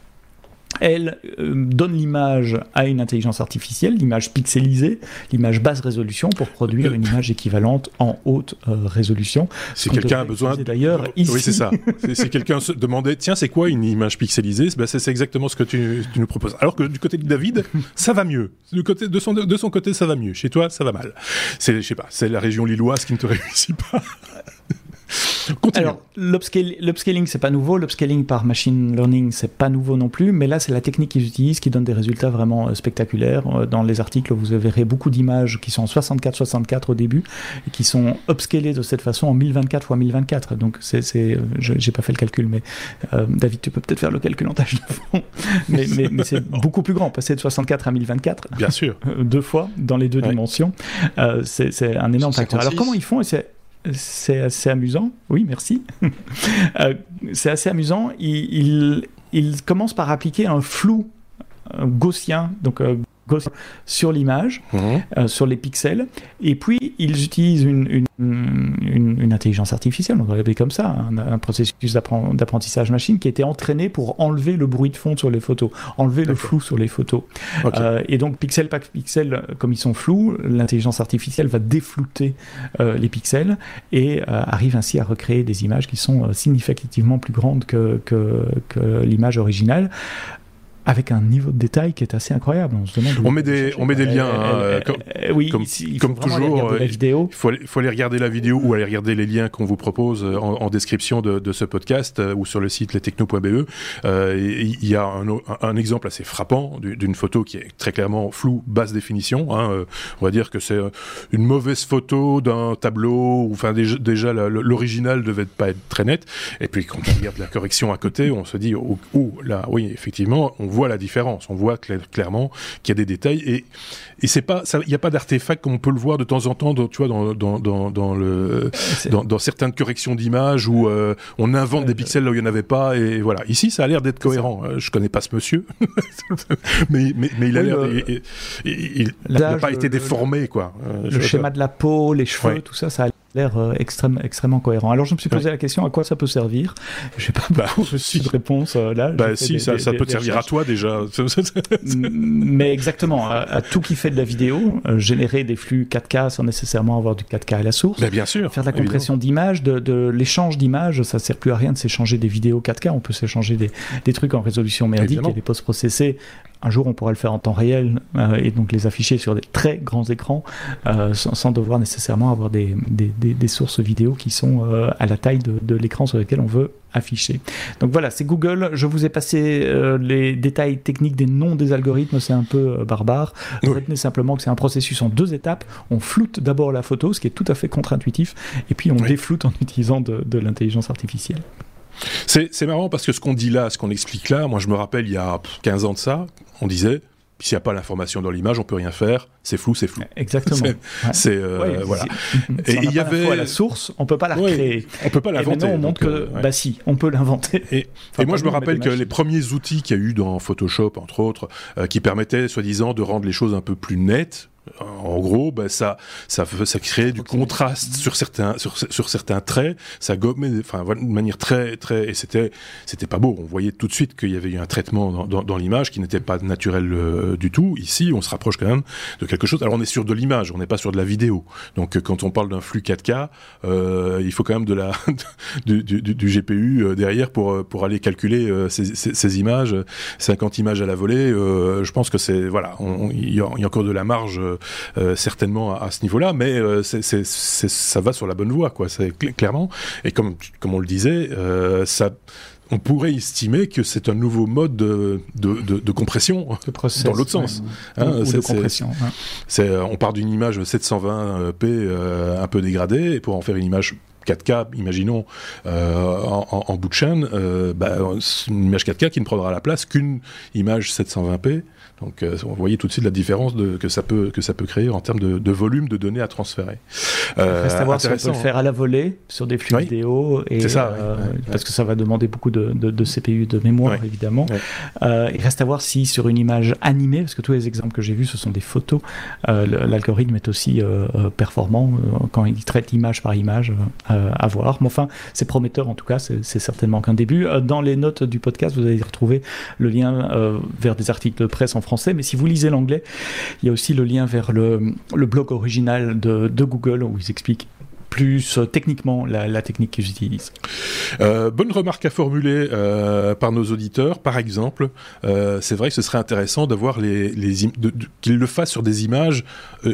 elle euh, donne l'image à une intelligence artificielle, l'image pixelisée, l'image basse résolution, pour produire une image équivalente en haute euh, résolution. Si quelqu'un a besoin, d'ailleurs, oui, c'est ça. si quelqu'un se demandait, tiens, c'est quoi une image pixelisée? Ben, C'est exactement ce que tu, nous proposes. Alors que du côté de David, ça va mieux. Du côté de son de son côté, ça va mieux. Chez toi, ça va mal. C'est, je sais pas, c'est la région lilloise qui ne te réussit pas. Alors, l'upscaling, c'est pas nouveau. L'upscaling par machine learning, c'est pas nouveau non plus. Mais là, c'est la technique qu'ils utilisent qui donne des résultats vraiment euh, spectaculaires. Euh, dans les articles, vous verrez beaucoup d'images qui sont en 64-64 au début et qui sont upscalées de cette façon en 1024 x 1024. Donc, c'est, c'est, j'ai pas fait le calcul, mais euh, David, tu peux peut-être faire le calcul en tâche de fond. mais, mais, c'est beaucoup plus grand. Passer de 64 à 1024. Bien sûr. deux fois dans les deux dimensions. c'est, un énorme facteur. Alors, comment ils font? Et c'est c'est assez amusant. Oui, merci. Euh, c'est assez amusant. Il, commence par appliquer un flou gaussien, donc euh, sur l'image, mhm. euh, sur les pixels. Et puis, ils utilisent une, une, intelligence artificielle, on va l'appeler comme ça, un, processus d'apprentissage machine qui était entraîné pour enlever le bruit de fond sur les photos, enlever le flou sur les photos. Euh, et donc, pixel par pixel, comme ils sont flous, l'intelligence artificielle va déflouter euh, les pixels et arrive ainsi à recréer des images qui sont significativement plus grandes que, que, que l'image originale avec un niveau de détail qui est assez incroyable. On, se demande on met des, on met des liens, hein, comme, oui, comme, toujours. La vidéo. Il faut, aller, faut aller regarder la vidéo ou aller regarder les liens qu'on vous propose en, en description de, de, ce podcast euh, ou sur le site lestechno.be. Euh, il y a un, un, exemple assez frappant d'une photo qui est très clairement floue, basse définition. Hein, euh, on va dire que c'est une mauvaise photo d'un tableau. Enfin, déjà, déjà l'original devait pas être très net. Et puis quand on regarde la correction à côté, on se dit, oh, oh là, oui, effectivement, on voit la différence. On voit clairement qu'il y a des détails et et c'est pas, il n'y a pas d'artefact comme on peut le voir de temps en temps, tu vois, dans, dans, dans, dans le, dans, dans, certaines corrections d'images où euh, on invente des pixels là où il n'y en avait pas, et voilà. Ici, ça a l'air d'être cohérent. Je euh, Je connais pas ce monsieur, mais, mais, mais, il a l'air, il n'a pas été déformé, quoi. Euh, le schéma de la peau, les cheveux, tout ça, ça a l'air euh, extrême, extrêmement cohérent. Alors je me suis posé la question à quoi ça peut servir? Je n'ai pas bah, de réponse euh, là. Bah si, ça, ça peut te servir à toi déjà. Mais exactement, à, tout qui fait de la vidéo, euh, générer des flux 4K sans nécessairement avoir du 4K à la source. Bah, bien sûr. Faire de la compression d'images, de, de l'échange d'images, ça sert plus à rien de s'échanger des vidéos 4K. On peut s'échanger des, des trucs en résolution merdique et des post-processés un jour on pourra le faire en temps réel euh, et donc les afficher sur des très grands écrans euh, sans, devoir nécessairement avoir des, des, sources vidéo qui sont euh, à la taille de, l'écran sur lequel on veut afficher. Donc voilà, c'est Google. Je vous ai passé les détails techniques des noms des algorithmes, c'est un peu barbare. Retenez simplement que c'est un processus en deux étapes. On floute d'abord la photo, ce qui est tout à fait contre-intuitif, et puis on défloute en utilisant de l'intelligence artificielle. C'est marrant parce que ce qu'on dit là, ce qu'on explique là, moi je me rappelle il y a 15 ans de ça, on disait s'il n'y a pas l'information dans l'image, on peut rien faire. C'est flou, c'est flou. Exactement. C'est euh, voilà. et il y avait à la source, on peut pas la recréer. on peut pas l'inventer. on montre que euh, bah si, on peut l'inventer. Et, moi je me rappelle que les premiers outils qu'il y a eu dans Photoshop entre autres, euh, qui permettaient soi-disant de rendre les choses un peu plus nettes, en gros, bah, ça, ça, ça crée du contraste sur certains, sur, sur certains traits. Ça gommait, enfin, de manière très, très, et c'était, c'était pas beau. On voyait tout de suite qu'il y avait eu un traitement dans, dans, dans l'image qui n'était pas naturel euh, du tout. Ici, on se rapproche quand même de quelque chose. Alors, on est sur de l'image, on n'est pas sur de la vidéo. Donc, quand on parle d'un flux 4K, euh, il faut quand même de la, du, du, du, GPU euh, derrière pour, pour aller calculer euh, ces, ces, ces, images, 50 images à la volée. je pense que c'est, voilà, il y, y, a encore de la marge euh, certainement à, ce niveau-là, mais euh, ça va sur la bonne voie, quoi. C'est clairement. Et comme comme on le disait, euh, ça on pourrait estimer que c'est un nouveau mode de, de, de, compression dans l'autre sens. Hein, de compression. on part d'une image 720p un peu dégradée et pour en faire une image 4K, imaginons, en, en, bout de chaîne, bah, une image 4K qui ne prendra la place qu'une image 720p donc, euh, on voyait tout de suite la différence de, que, ça peut, que ça peut créer en termes de, volume de données à transférer. Euh, reste à voir si on peut le faire à la volée sur des flux vidéo, et, ça, euh, parce que ça va demander beaucoup de, de, CPU, de mémoire évidemment. Euh, il reste à voir si sur une image animée, parce que tous les exemples que j'ai vus, ce sont des photos, l'algorithme est aussi performant quand il traite image par image à voir. Mais enfin, c'est prometteur en tout cas, c'est certainement qu'un début. Dans les notes du podcast, vous allez retrouver le lien vers des articles de presse en français, mais si vous lisez l'anglais, il y a aussi le lien vers le, blog original de, de Google où ils expliquent plus euh, techniquement la, technique qu'ils utilisent. Euh, bonne remarque à formuler euh, par nos auditeurs. Par exemple, c'est vrai que ce serait intéressant d'avoir qu'ils le fassent sur des images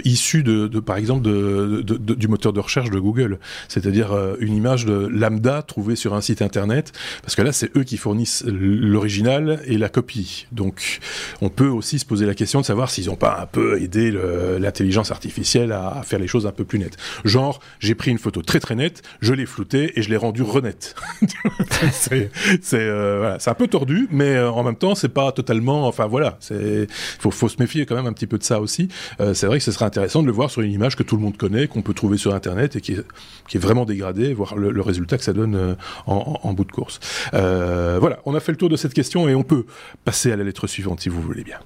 issues de, par exemple du moteur de recherche de Google, c'est-à-dire une image de lambda trouvée sur un site internet, parce que là c'est eux qui fournissent l'original et la copie. Donc on peut aussi se poser la question de savoir s'ils n'ont pas un peu aidé l'intelligence artificielle à faire les choses un peu plus nettes. Genre j'ai pris une photo très très nette, je l'ai floutée et je l'ai rendue renette. c'est euh, voilà, un peu tordu, mais euh, en même temps, c'est pas totalement. Enfin voilà, il faut, faut, se méfier quand même un petit peu de ça aussi. Euh, c'est vrai que ce serait intéressant de le voir sur une image que tout le monde connaît, qu'on peut trouver sur Internet et qui est, qui est vraiment dégradée, voir le, résultat que ça donne en, en, bout de course. voilà, on a fait le tour de cette question et on peut passer à la lettre suivante si vous voulez bien.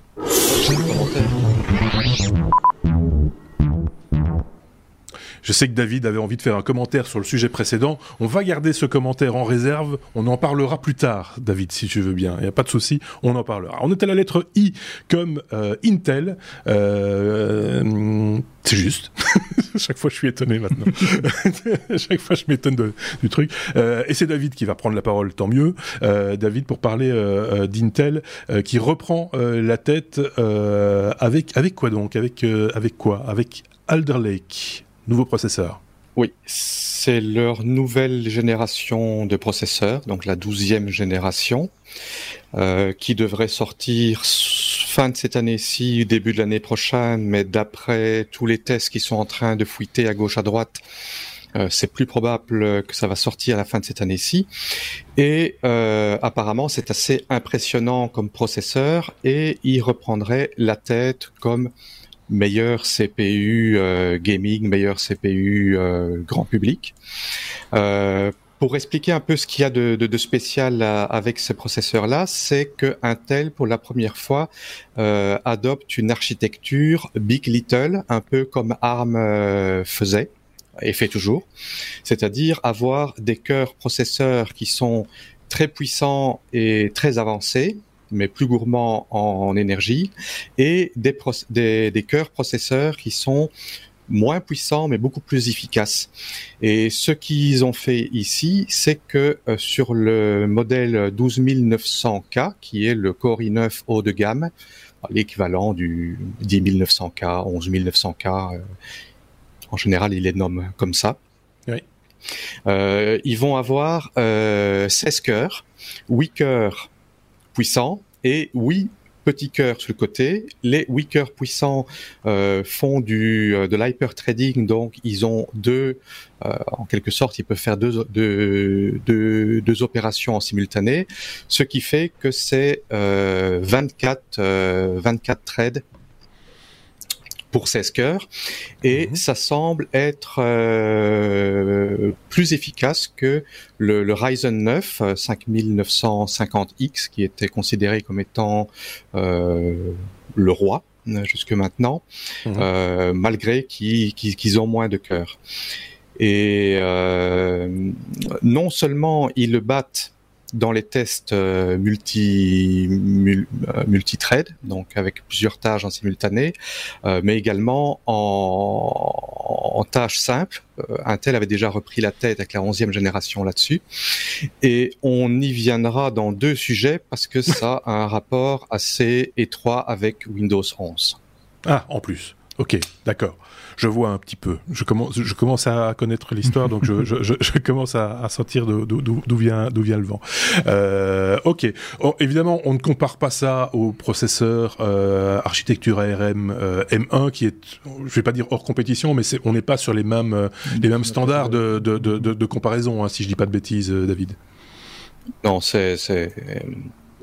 Je sais que David avait envie de faire un commentaire sur le sujet précédent. On va garder ce commentaire en réserve. On en parlera plus tard, David, si tu veux bien. Il n'y a pas de souci, on en parlera. On est à la lettre I comme euh, Intel. Euh, c'est juste. Chaque fois, je suis étonné maintenant. Chaque fois, je m'étonne du truc. Euh, et c'est David qui va prendre la parole, tant mieux. David, pour parler d'Intel, qui reprend la tête avec avec quoi donc? Avec avec quoi? Avec Alder Lake nouveau processeur. Oui, c'est leur nouvelle génération de processeurs, donc la douzième génération, euh, qui devrait sortir fin de cette année-ci, début de l'année prochaine, mais d'après tous les tests qui sont en train de fuiter à gauche à droite, c'est plus probable que ça va sortir à la fin de cette année-ci. Et apparemment, c'est assez impressionnant comme processeur et il reprendrait la tête comme meilleur CPU gaming, meilleur CPU grand public. Pour expliquer un peu ce qu'il y a de, spécial avec ce processeur-là, c'est que Intel, pour la première fois, euh, adopte une architecture Big Little, un peu comme ARM euh, faisait et fait toujours, c'est-à-dire avoir des cœurs processeurs qui sont très puissants et très avancés, mais plus gourmands en, énergie, et des, des, des cœurs processeurs qui sont moins puissant mais beaucoup plus efficace. Et ce qu'ils ont fait ici, c'est que euh, sur le modèle 12900K, qui est le Core i9 haut de gamme, l'équivalent du 10900K, 11900K, euh, en général ils les nomment comme ça. Oui. Euh, ils vont avoir 16 cœurs, 8 cœurs puissants. Et 8 petits cœurs sur le côté. Les huit cœurs puissants euh, font du euh, de l'hyper trading, donc ils ont deux, euh, en quelque sorte, ils peuvent faire deux, deux, deux, deux opérations en simultané, ce qui fait que c'est 24 24 trades pour 16 cœurs et mhm. ça semble être euh, plus efficace que le, le Ryzen 9 5950X qui était considéré comme étant euh, le roi euh, jusque maintenant, mhm. euh, malgré qu'ils ont moins de cœurs. Et euh, non seulement ils le battent dans les tests euh, multi euh, multi-thread, donc avec plusieurs tâches en simultané, euh, mais également en, en tâches simples. Intel avait déjà repris la tête avec la 11e génération là-dessus. Et on y viendra dans deux sujets parce que ça a un rapport assez étroit avec Windows 11. Ah, en plus. Ok, d'accord je vois un petit peu. Je commence, à connaître l'histoire, donc je, commence à, sentir d'où vient, le vent. Euh, ok. Évidemment, on ne compare pas ça au processeur euh, architecture ARM euh, M1 qui est, je vais pas dire hors compétition, mais on n'est pas sur les mêmes, standards de, comparaison, hein, si je dis pas de bêtises, David. Non,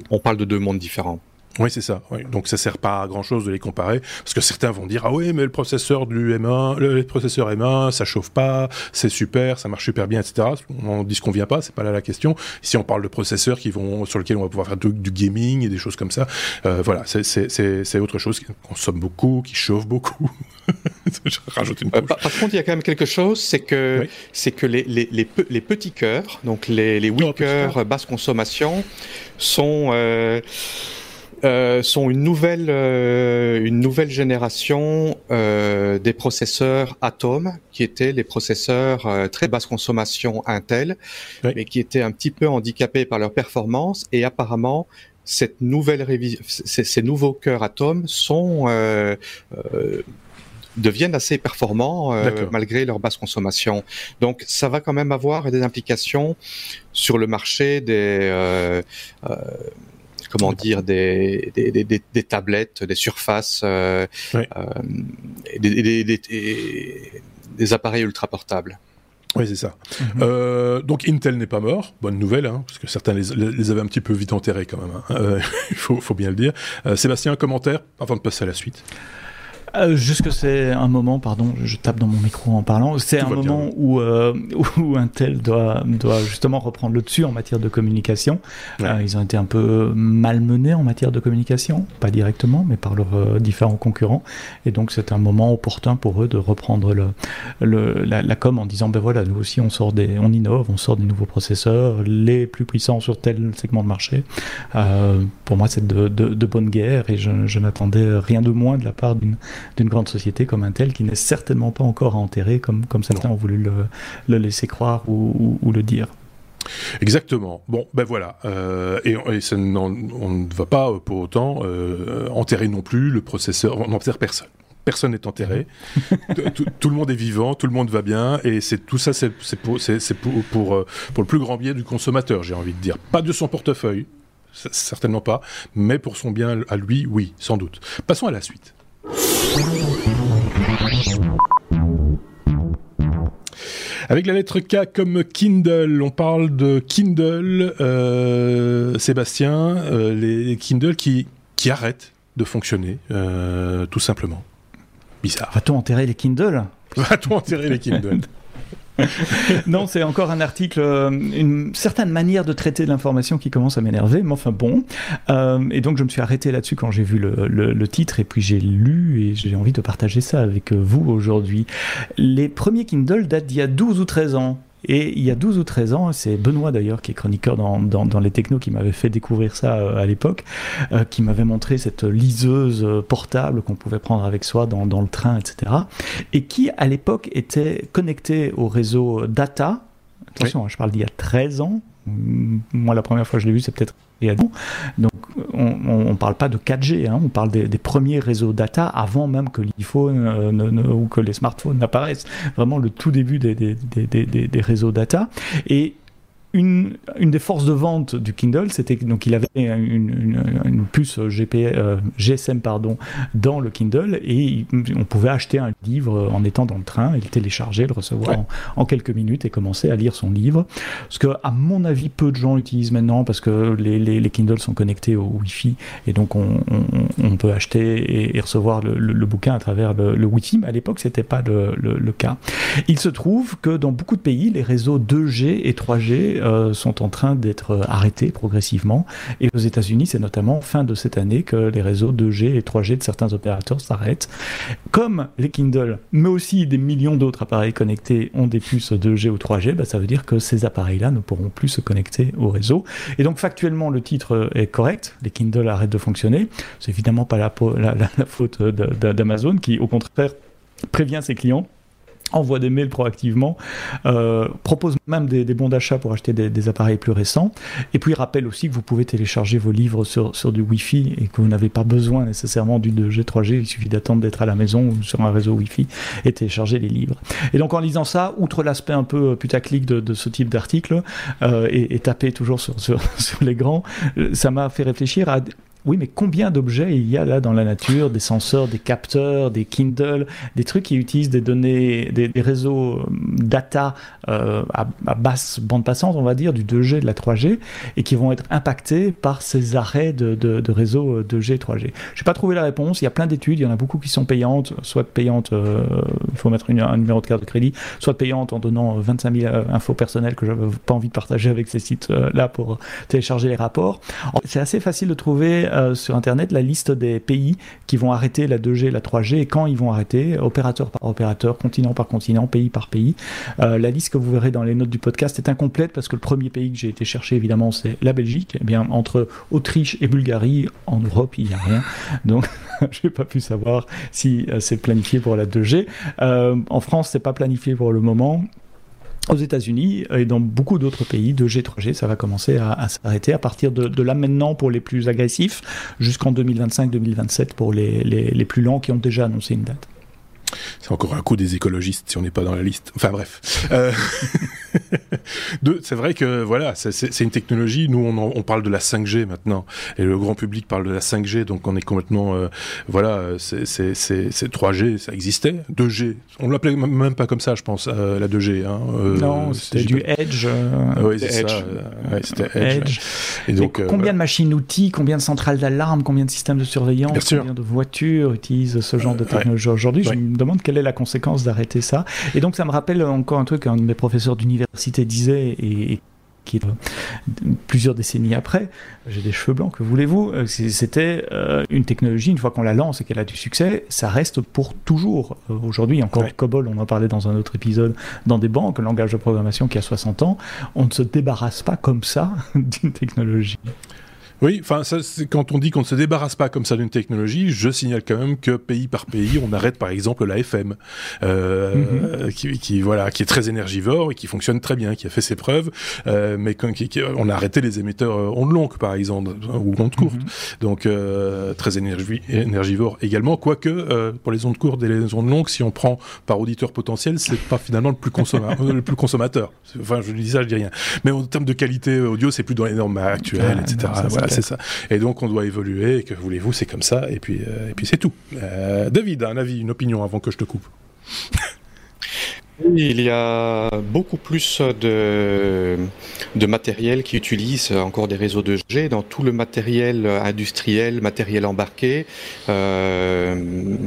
on parle de deux mondes différents. Oui, c'est ça. Oui. Donc ça sert pas à grand chose de les comparer parce que certains vont dire ah oui mais le processeur du M1, le processeur M1, ça chauffe pas, c'est super, ça marche super bien, etc. On dit ce qu'on vient pas, c'est pas là la question. Ici on parle de processeurs qui vont sur lesquels on va pouvoir faire du, gaming et des choses comme ça. Euh, voilà, c'est autre chose qui consomme beaucoup, qui chauffe beaucoup. Je rajoute une euh, par, contre, il y a quand même quelque chose, c'est que c'est que les, les, les, les, petits cœurs, donc les, les 8 cœurs basse consommation, sont euh, euh, sont une nouvelle, euh, une nouvelle génération euh, des processeurs Atom, qui étaient les processeurs euh, très basse consommation Intel, mais qui étaient un petit peu handicapés par leur performance. Et apparemment, cette nouvelle révision, ces, nouveaux cœurs Atom sont deviennent assez performants malgré leur basse consommation. Donc ça va quand même avoir des implications sur le marché des euh, comment dire, des, des, des, des, tablettes, des surfaces, euh, euh, des, appareils ultra portables. Oui, c'est ça. Mhm. euh, donc Intel n'est pas mort, bonne nouvelle, hein, parce que certains les, les, avaient un petit peu vite enterrés quand même. Hein. Euh, il faut, faut, bien le dire. Euh, Sébastien, un commentaire avant de passer à la suite? Euh, juste que c'est un moment, pardon, je tape dans mon micro en parlant, c'est un moment où, euh, où Intel doit, doit justement reprendre le dessus en matière de communication. Euh, ils ont été un peu malmenés en matière de communication, pas directement, mais par leurs euh, différents concurrents. Et donc c'est un moment opportun pour eux de reprendre le, le, la, la, com en disant, ben voilà, nous aussi on sort des, on innove, on sort des nouveaux processeurs, les plus puissants sur tel segment de marché. Pour moi c'est de, de, de bonne guerre et je, je n'attendais rien de moins de la part d'une d'une grande société comme Intel qui n'est certainement pas encore enterré comme, comme certains ont voulu le, le laisser croire ou, ou, le dire. Exactement. Bon, ben voilà. Euh, et, et on, on, ne va pas pour autant euh, enterrer non plus le processeur. On n'enterre personne. Personne n'est enterré. tout, tout, le monde est vivant, tout le monde va bien, et c'est tout ça, c'est pour, pour, pour, euh, pour le plus grand bien du consommateur, j'ai envie de dire. Pas de son portefeuille, certainement pas, mais pour son bien à lui, oui, sans doute. Passons à la suite. Avec la lettre K comme Kindle, on parle de Kindle, euh, Sébastien, euh, les Kindle qui, qui arrêtent de fonctionner, euh, tout simplement. Bizarre. Va-t-on enterrer les Kindle? Va-t-on enterrer les Kindle? non, c'est encore un article, euh, une certaine manière de traiter l'information qui commence à m'énerver, mais enfin bon. Euh, et donc je me suis arrêté là-dessus quand j'ai vu le, titre et puis j'ai lu et j'ai envie de partager ça avec vous aujourd'hui. Les premiers Kindle datent d'il y a 12 ou 13 ans. Et il y a 12 ou 13 ans, c'est Benoît d'ailleurs, qui est chroniqueur dans, dans, les technos, qui m'avait fait découvrir ça euh, à l'époque, euh, qui m'avait montré cette liseuse portable qu'on pouvait prendre avec soi dans, dans le train, etc. Et qui, à l'époque, était connecté au réseau data. Attention, hein, je parle d'il y a 13 ans. Moi, la première fois que je l'ai vu, c'est peut-être donc on ne parle pas de 4G, hein, on parle des, premiers réseaux data avant même que l'iPhone euh, ou que les smartphones n'apparaissent. Vraiment le tout début des, des, réseaux data. Et une, une, des forces de vente du Kindle, c'était donc il avait une, une, puce GP, euh, GSM pardon, dans le Kindle et on pouvait acheter un livre en étant dans le train et le télécharger, le recevoir en, quelques minutes et commencer à lire son livre. Ce que, à mon avis, peu de gens utilisent maintenant parce que les, les, les Kindle sont connectés au Wi-Fi et donc on, on, on peut acheter et, recevoir le, le, bouquin à travers le, le Wi-Fi, mais à l'époque c'était pas le, le, cas. Il se trouve que dans beaucoup de pays, les réseaux 2G et 3G euh, sont en train d'être arrêtés progressivement. Et aux États-Unis, c'est notamment fin de cette année que les réseaux 2G et 3G de certains opérateurs s'arrêtent. Comme les Kindle, mais aussi des millions d'autres appareils connectés ont des puces 2G ou 3G, bah, ça veut dire que ces appareils-là ne pourront plus se connecter au réseau. Et donc factuellement, le titre est correct. Les Kindle arrêtent de fonctionner. C'est évidemment pas la faute d'Amazon qui, au contraire, prévient ses clients envoie des mails proactivement, euh, propose même des, bons d'achat pour acheter des, appareils plus récents, et puis rappelle aussi que vous pouvez télécharger vos livres sur, sur du Wi-Fi et que vous n'avez pas besoin nécessairement du 2G, 3G, il suffit d'attendre d'être à la maison ou sur un réseau Wi-Fi et télécharger les livres. Et donc en lisant ça, outre l'aspect un peu putaclic de, de ce type d'article, euh, et, et taper toujours sur, sur, sur les grands, euh, ça m'a fait réfléchir à oui, mais combien d'objets il y a là dans la nature Des senseurs, des capteurs, des Kindle, des trucs qui utilisent des données, des, réseaux euh, data euh, à, basse bande passante, on va dire, du 2G, de la 3G, et qui vont être impactés par ces arrêts de, de, réseaux 2G, 3G. Je n'ai pas trouvé la réponse. Il y a plein d'études. Il y en a beaucoup qui sont payantes, soit payantes, euh, il faut mettre un numéro de carte de crédit, soit payantes en donnant 25 000 infos personnelles que je n'avais pas envie de partager avec ces sites-là pour télécharger les rapports. C'est assez facile de trouver euh, sur Internet la liste des pays qui vont arrêter la 2G, la 3G et quand ils vont arrêter, opérateur par opérateur, continent par continent, pays par pays. Euh, la liste que vous verrez dans les notes du podcast est incomplète parce que le premier pays que j'ai été chercher, évidemment, c'est la Belgique. Eh bien, entre Autriche et Bulgarie, en Europe, il n'y a rien. Donc, je n'ai pas pu savoir si euh, c'est planifié pour la 2G. en France, c'est pas planifié pour le moment aux États-Unis et dans beaucoup d'autres pays de G3G, ça va commencer à, s'arrêter à partir de, là maintenant pour les plus agressifs, jusqu'en 2025-2027 pour les, les plus lents qui ont déjà annoncé une date. C'est encore un coup des écologistes si on n'est pas dans la liste. Enfin bref. Euh... c'est vrai que voilà, c'est une technologie. Nous, on, on, parle de la 5G maintenant, et le grand public parle de la 5G, donc on est complètement euh, voilà, c'est 3G, ça existait. 2G, on l'appelait même pas comme ça, je pense, euh, la 2G. Hein, non, c'était du Edge. oui, c'est ça. c'était Edge. Et donc, combien de machines-outils, combien de centrales d'alarme, combien de systèmes de surveillance, combien de voitures utilisent ce genre de technologie aujourd'hui? Demande quelle est la conséquence d'arrêter ça. Et donc ça me rappelle encore un truc qu'un de mes professeurs d'université disait et, qui est euh, plusieurs décennies après, j'ai des cheveux blancs, que voulez-vous? Euh, C'était euh, une technologie, une fois qu'on la lance et qu'elle a du succès, ça reste pour toujours. Aujourd'hui, encore COBOL, on en parlait dans un autre épisode, dans des banques, langage de programmation qui a 60 ans, on ne se débarrasse pas comme ça d'une technologie. Oui, enfin, quand on dit qu'on ne se débarrasse pas comme ça d'une technologie, je signale quand même que pays par pays, on arrête par exemple la FM, euh, mhm. qui, qui, voilà, qui est très énergivore et qui fonctionne très bien, qui a fait ses preuves, euh, mais quand, on a arrêté les émetteurs euh, ondes longues par exemple ou ondes courtes, mhm. donc euh, très énergi énergivore également. Quoique euh, pour les ondes courtes et les ondes longues, si on prend par auditeur potentiel, c'est pas finalement le plus, consommateur, le plus consommateur. Enfin, je dis ça, je dis rien. Mais en termes de qualité audio, c'est plus dans les normes actuelles, etc. voilà, c'est ça. Et donc on doit évoluer, et que voulez-vous, c'est comme ça, et puis, euh, puis c'est tout. Euh, David, un avis, une opinion avant que je te coupe il y a beaucoup plus de, de matériel qui utilise encore des réseaux de G dans tout le matériel industriel, matériel embarqué. Euh,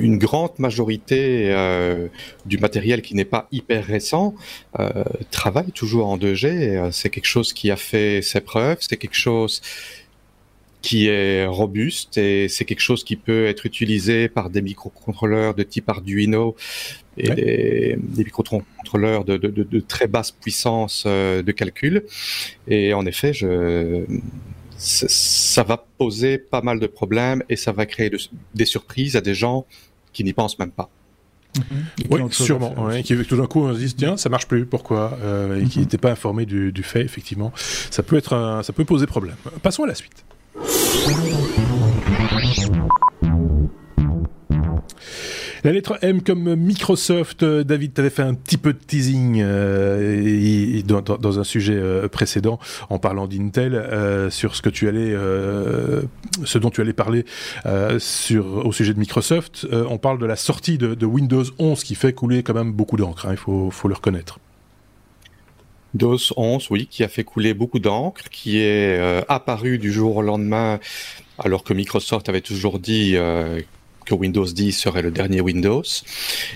une grande majorité euh, du matériel qui n'est pas hyper récent euh, travaille toujours en 2G. C'est quelque chose qui a fait ses preuves, c'est quelque chose qui est robuste et c'est quelque chose qui peut être utilisé par des microcontrôleurs de type Arduino et des, microcontrôleurs de, de, de, très basse puissance euh, de calcul. Et en effet, je, ça va poser pas mal de problèmes et ça va créer des surprises à des gens qui n'y pensent même pas. Mm-hmm. Oui, sûrement. qui tout d'un coup on se dit tiens ça marche plus pourquoi euh, et qui n'étaient mm-hmm. pas informés du, du, fait effectivement ça peut être ça peut poser problème. Passons à la suite. La lettre M comme Microsoft. Euh, David, tu avais fait un petit peu de teasing euh, dans, un sujet euh, précédent en parlant d'Intel sur ce que tu allais, ce dont tu allais parler sur au sujet de Microsoft. on parle de la sortie de, Windows 11 qui fait couler quand même beaucoup d'encre. Hein, il faut, le reconnaître. DOS 11, oui, qui a fait couler beaucoup d'encre, qui est euh, apparu du jour au lendemain, alors que Microsoft avait toujours dit Windows 10 serait le dernier Windows.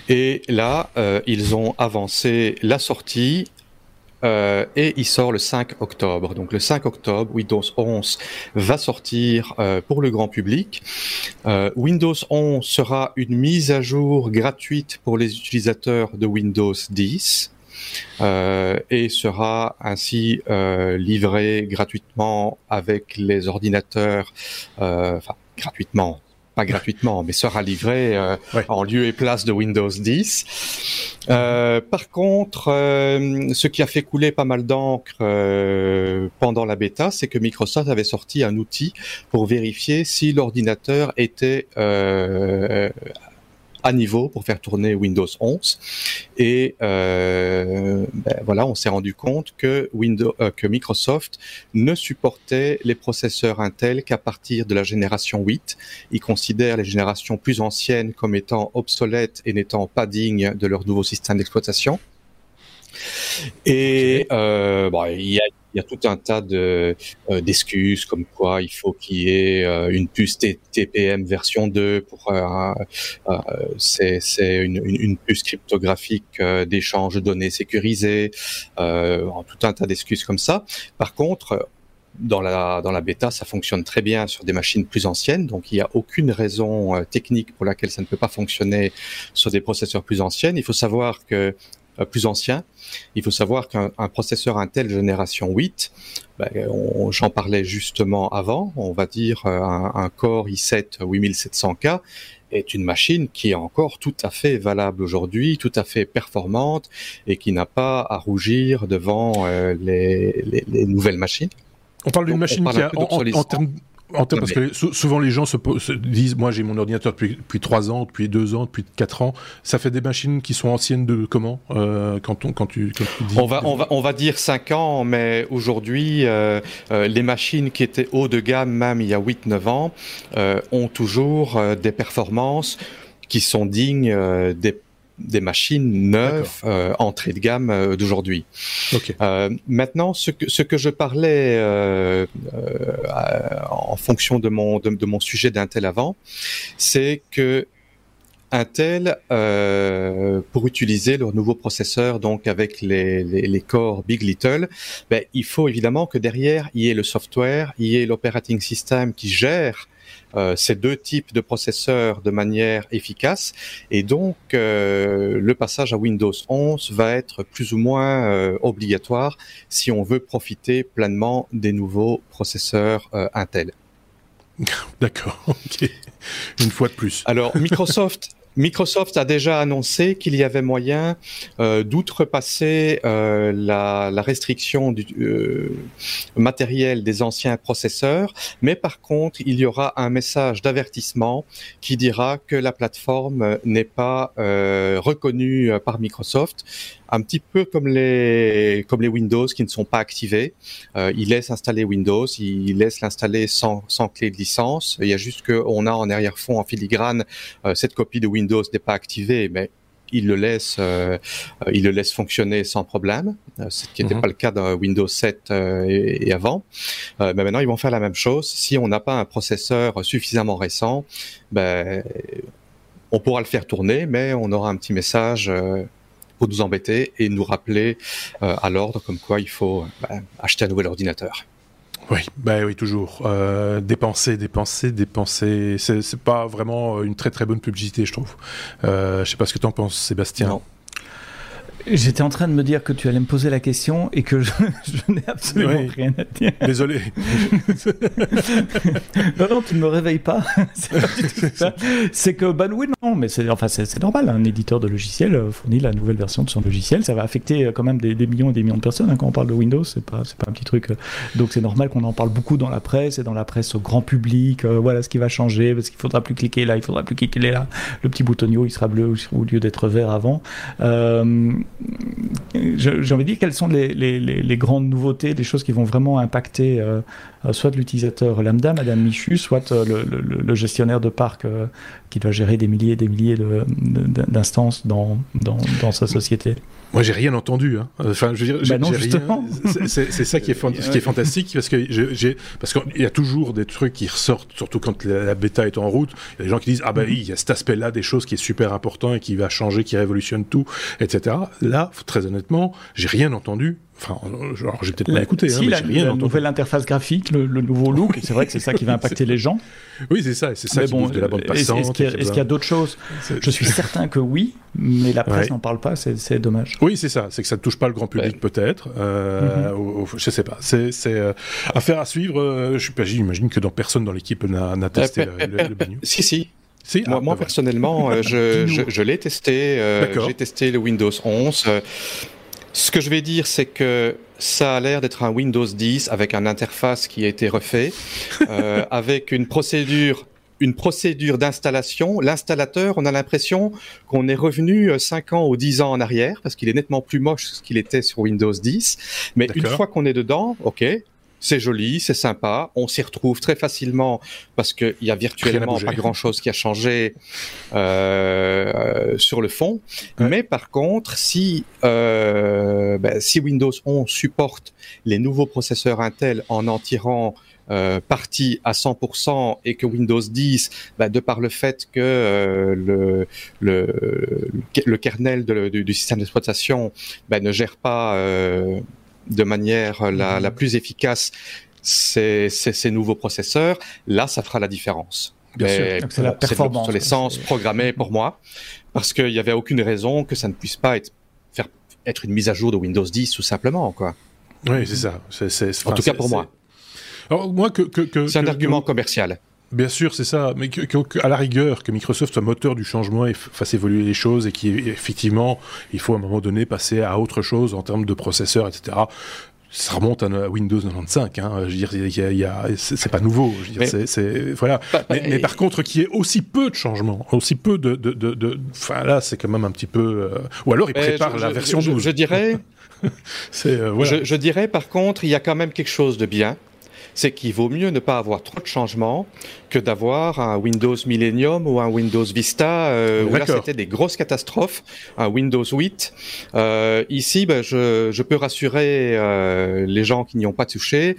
Et là, euh, ils ont avancé la sortie. et il sort le 5 octobre. Donc le 5 octobre, Windows 11 va sortir pour le grand public. Windows 11 sera une mise à jour gratuite pour les utilisateurs de Windows 10. Euh, et sera ainsi euh, livré gratuitement avec les ordinateurs, euh, enfin gratuitement, pas gratuitement, mais sera livré en lieu et place de Windows 10. par contre, ce qui a fait couler pas mal d'encre pendant la bêta, c'est que Microsoft avait sorti un outil pour vérifier si l'ordinateur était à niveau pour faire tourner Windows 11. Et euh, ben voilà, on s'est rendu compte que, Windows, euh, que Microsoft ne supportait les processeurs Intel qu'à partir de la génération 8. Ils considèrent les générations plus anciennes comme étant obsolètes et n'étant pas dignes de leur nouveau système d'exploitation. Et euh, bon, il y a il y a tout un tas euh, d'excuses comme quoi il faut qu'il y ait euh, une puce TPM version 2 pour euh, c'est c'est une, puce cryptographique d'échange de données sécurisée, tout un tas d'excuses comme ça. Par contre, dans la, dans la bêta, ça fonctionne très bien sur des machines plus anciennes, donc il n'y a aucune raison technique pour laquelle ça ne peut pas fonctionner sur des processeurs plus anciennes. Il faut savoir que euh, plus ancien. Il faut savoir qu'un processeur Intel génération 8, ben, j'en parlais justement avant, on va dire euh, un, un Core i7 8700K est une machine qui est encore tout à fait valable aujourd'hui, tout à fait performante et qui n'a pas à rougir devant euh, les, les, les, nouvelles machines. On parle d'une machine qui a, en, en, termes parce que souvent les gens se, disent, moi j'ai mon ordinateur depuis, depuis 3 ans, depuis 2 ans, depuis 4 ans. Ça fait des machines qui sont anciennes de comment euh, quand, on, quand, tu, quand tu dis on va, on, va, on va dire 5 ans, mais aujourd'hui, euh, euh, les machines qui étaient haut de gamme, même il y a 8-9 ans, euh, ont toujours euh, des performances qui sont dignes euh, des des machines neuves euh, entrée de gamme euh, d'aujourd'hui. Euh, maintenant, ce que, ce que je parlais euh, en fonction de mon, de, de mon sujet d'Intel avant, c'est que Intel, pour utiliser leur nouveau processeur, donc avec les, les, les corps Big Little, ben, il faut évidemment que derrière, il y ait le software, il y ait l'operating system qui gère ces deux types de processeurs de manière efficace. Et donc, euh, le passage à Windows 11 va être plus ou moins euh, obligatoire si on veut profiter pleinement des nouveaux processeurs Intel. D'accord, ok. Une fois de plus. Alors, Microsoft Microsoft a déjà annoncé qu'il y avait moyen euh, d'outrepasser euh, la, restriction du euh, matériel des anciens processeurs, mais par contre, il y aura un message d'avertissement qui dira que la plateforme n'est pas reconnue par Microsoft un petit peu comme les comme les Windows qui ne sont pas activés. Euh, il laisse installer Windows, il laisse l'installer sans, sans clé de licence. Il y a juste qu'on a en arrière-fond, en filigrane, euh, cette copie de Windows n'est pas activée, mais il le laisse, il le laisse fonctionner sans problème, ce qui n'était mhm. pas le cas dans Windows 7 et, avant. mais maintenant, ils vont faire la même chose. Si on n'a pas un processeur suffisamment récent, ben, on pourra le faire tourner, mais on aura un petit message pour nous embêter et nous rappeler à l'ordre comme quoi il faut ben, acheter un nouvel ordinateur. Oui, bah oui, toujours. Euh, dépenser, dépenser, dépenser. C'est pas vraiment une très très bonne publicité, je trouve. Euh, je sais pas ce que tu en penses, Sébastien. J'étais en train de me dire que tu allais me poser la question et que je, n'ai absolument rien à dire. Désolé. non, non, tu ne me réveilles pas. c'est que, bah oui, non, mais c'est enfin, c'est normal. Un éditeur de logiciel euh, fournit la nouvelle version de son logiciel. Ça va affecter euh, quand même des, millions et des millions de personnes. Hein, quand on parle de Windows, c'est pas, pas un petit truc. Euh. Donc c'est normal qu'on en parle beaucoup dans la presse et dans la presse au grand public. voilà ce qui va changer parce qu'il faudra plus cliquer là, il faudra plus cliquer là. Le petit boutonio, il sera bleu au lieu d'être vert avant. Euh, j'ai envie de dire quelles sont les, grandes nouveautés, les choses qui vont vraiment impacter euh, euh, soit l'utilisateur lambda, Madame Michu, soit euh, le, gestionnaire de parc qui doit gérer des milliers et des milliers d'instances dans, dans, sa société? Moi, j'ai rien entendu. Hein. Enfin, je veux dire, bah C'est ça qui est, qui est fantastique parce que j'ai parce qu'il y a toujours des trucs qui ressortent, surtout quand la, bêta est en route. Il y a des gens qui disent ah ben il y a cet aspect-là des choses qui est super important et qui va changer, qui révolutionne tout, etc. Là, très honnêtement, j'ai rien entendu Enfin, genre, j'ai peut-être pas écouté, hein, mais la, rien la nouvelle interface graphique, le, nouveau look, c'est vrai que c'est ça qui va impacter les gens. Oui, c'est ça, c'est ça qui bon, de la bande passante. Est-ce qu'il y a, d'autres choses? Je suis certain que oui, mais la presse n'en parle pas, c'est dommage. Oui, c'est ça, c'est que ça ne touche pas le grand public peut-être. Euh, mm -hmm. je sais pas, c'est euh, affaire à suivre. Euh, j'imagine que dans personne dans l'équipe n'a testé euh, le, le, menu. Si, si, si, moi, ah, moi bah personnellement, je, je, je l'ai testé. Euh, J'ai testé le Windows 11. Ce que je vais dire, c'est que ça a l'air d'être un Windows 10 avec un interface qui a été refait, euh, avec une procédure une procédure d'installation. L'installateur, on a l'impression qu'on est revenu 5 euh, ans ou 10 ans en arrière, parce qu'il est nettement plus moche que ce qu'il était sur Windows 10. Mais une fois qu'on est dedans, ok, c'est joli, c'est sympa, on s'y retrouve très facilement parce qu'il y a virtuellement pas grand-chose qui a changé euh, sur le fond. Mais par contre, si euh, ben, si Windows 11 supporte les nouveaux processeurs Intel en en tirant euh, partie à 100% et que Windows 10, ben, de par le fait que euh, le, le, le kernel de, du, du, système d'exploitation ben, ne gère pas euh, de manière la, la plus efficace ces, ces, ces, nouveaux processeurs, là, ça fera la différence. Bien sûr, c'est la performance. l'essence programmée pour moi, parce qu'il n'y avait aucune raison que ça ne puisse pas être, faire, être une mise à jour de Windows 10 tout simplement, quoi. Oui, c'est ça. en tout cas pour moi. Alors, moi, que, que, que c'est un argument commercial. Bien sûr, c'est ça, mais que, à la rigueur, que Microsoft soit moteur du changement et fasse évoluer les choses et qu'effectivement, il faut à un moment donné passer à autre chose en termes de processeurs, etc ça remonte à Windows 95. Hein. Je veux dire, y a, c'est pas nouveau. Je veux dire, c'est, voilà. mais, mais, par contre, qu'il y ait aussi peu de changements, aussi peu de, de, de, de enfin là, c'est quand même un petit peu. Euh... Ou alors, il prépare la version 12. Je, dirais. euh, voilà. je, je dirais, par contre, il y a quand même quelque chose de bien c'est qu'il vaut mieux ne pas avoir trop de changements que d'avoir un Windows Millennium ou un Windows Vista euh, où là c'était des grosses catastrophes, un Windows 8. Euh, ici, ben, je, je, peux rassurer euh, les gens qui n'y ont pas touché,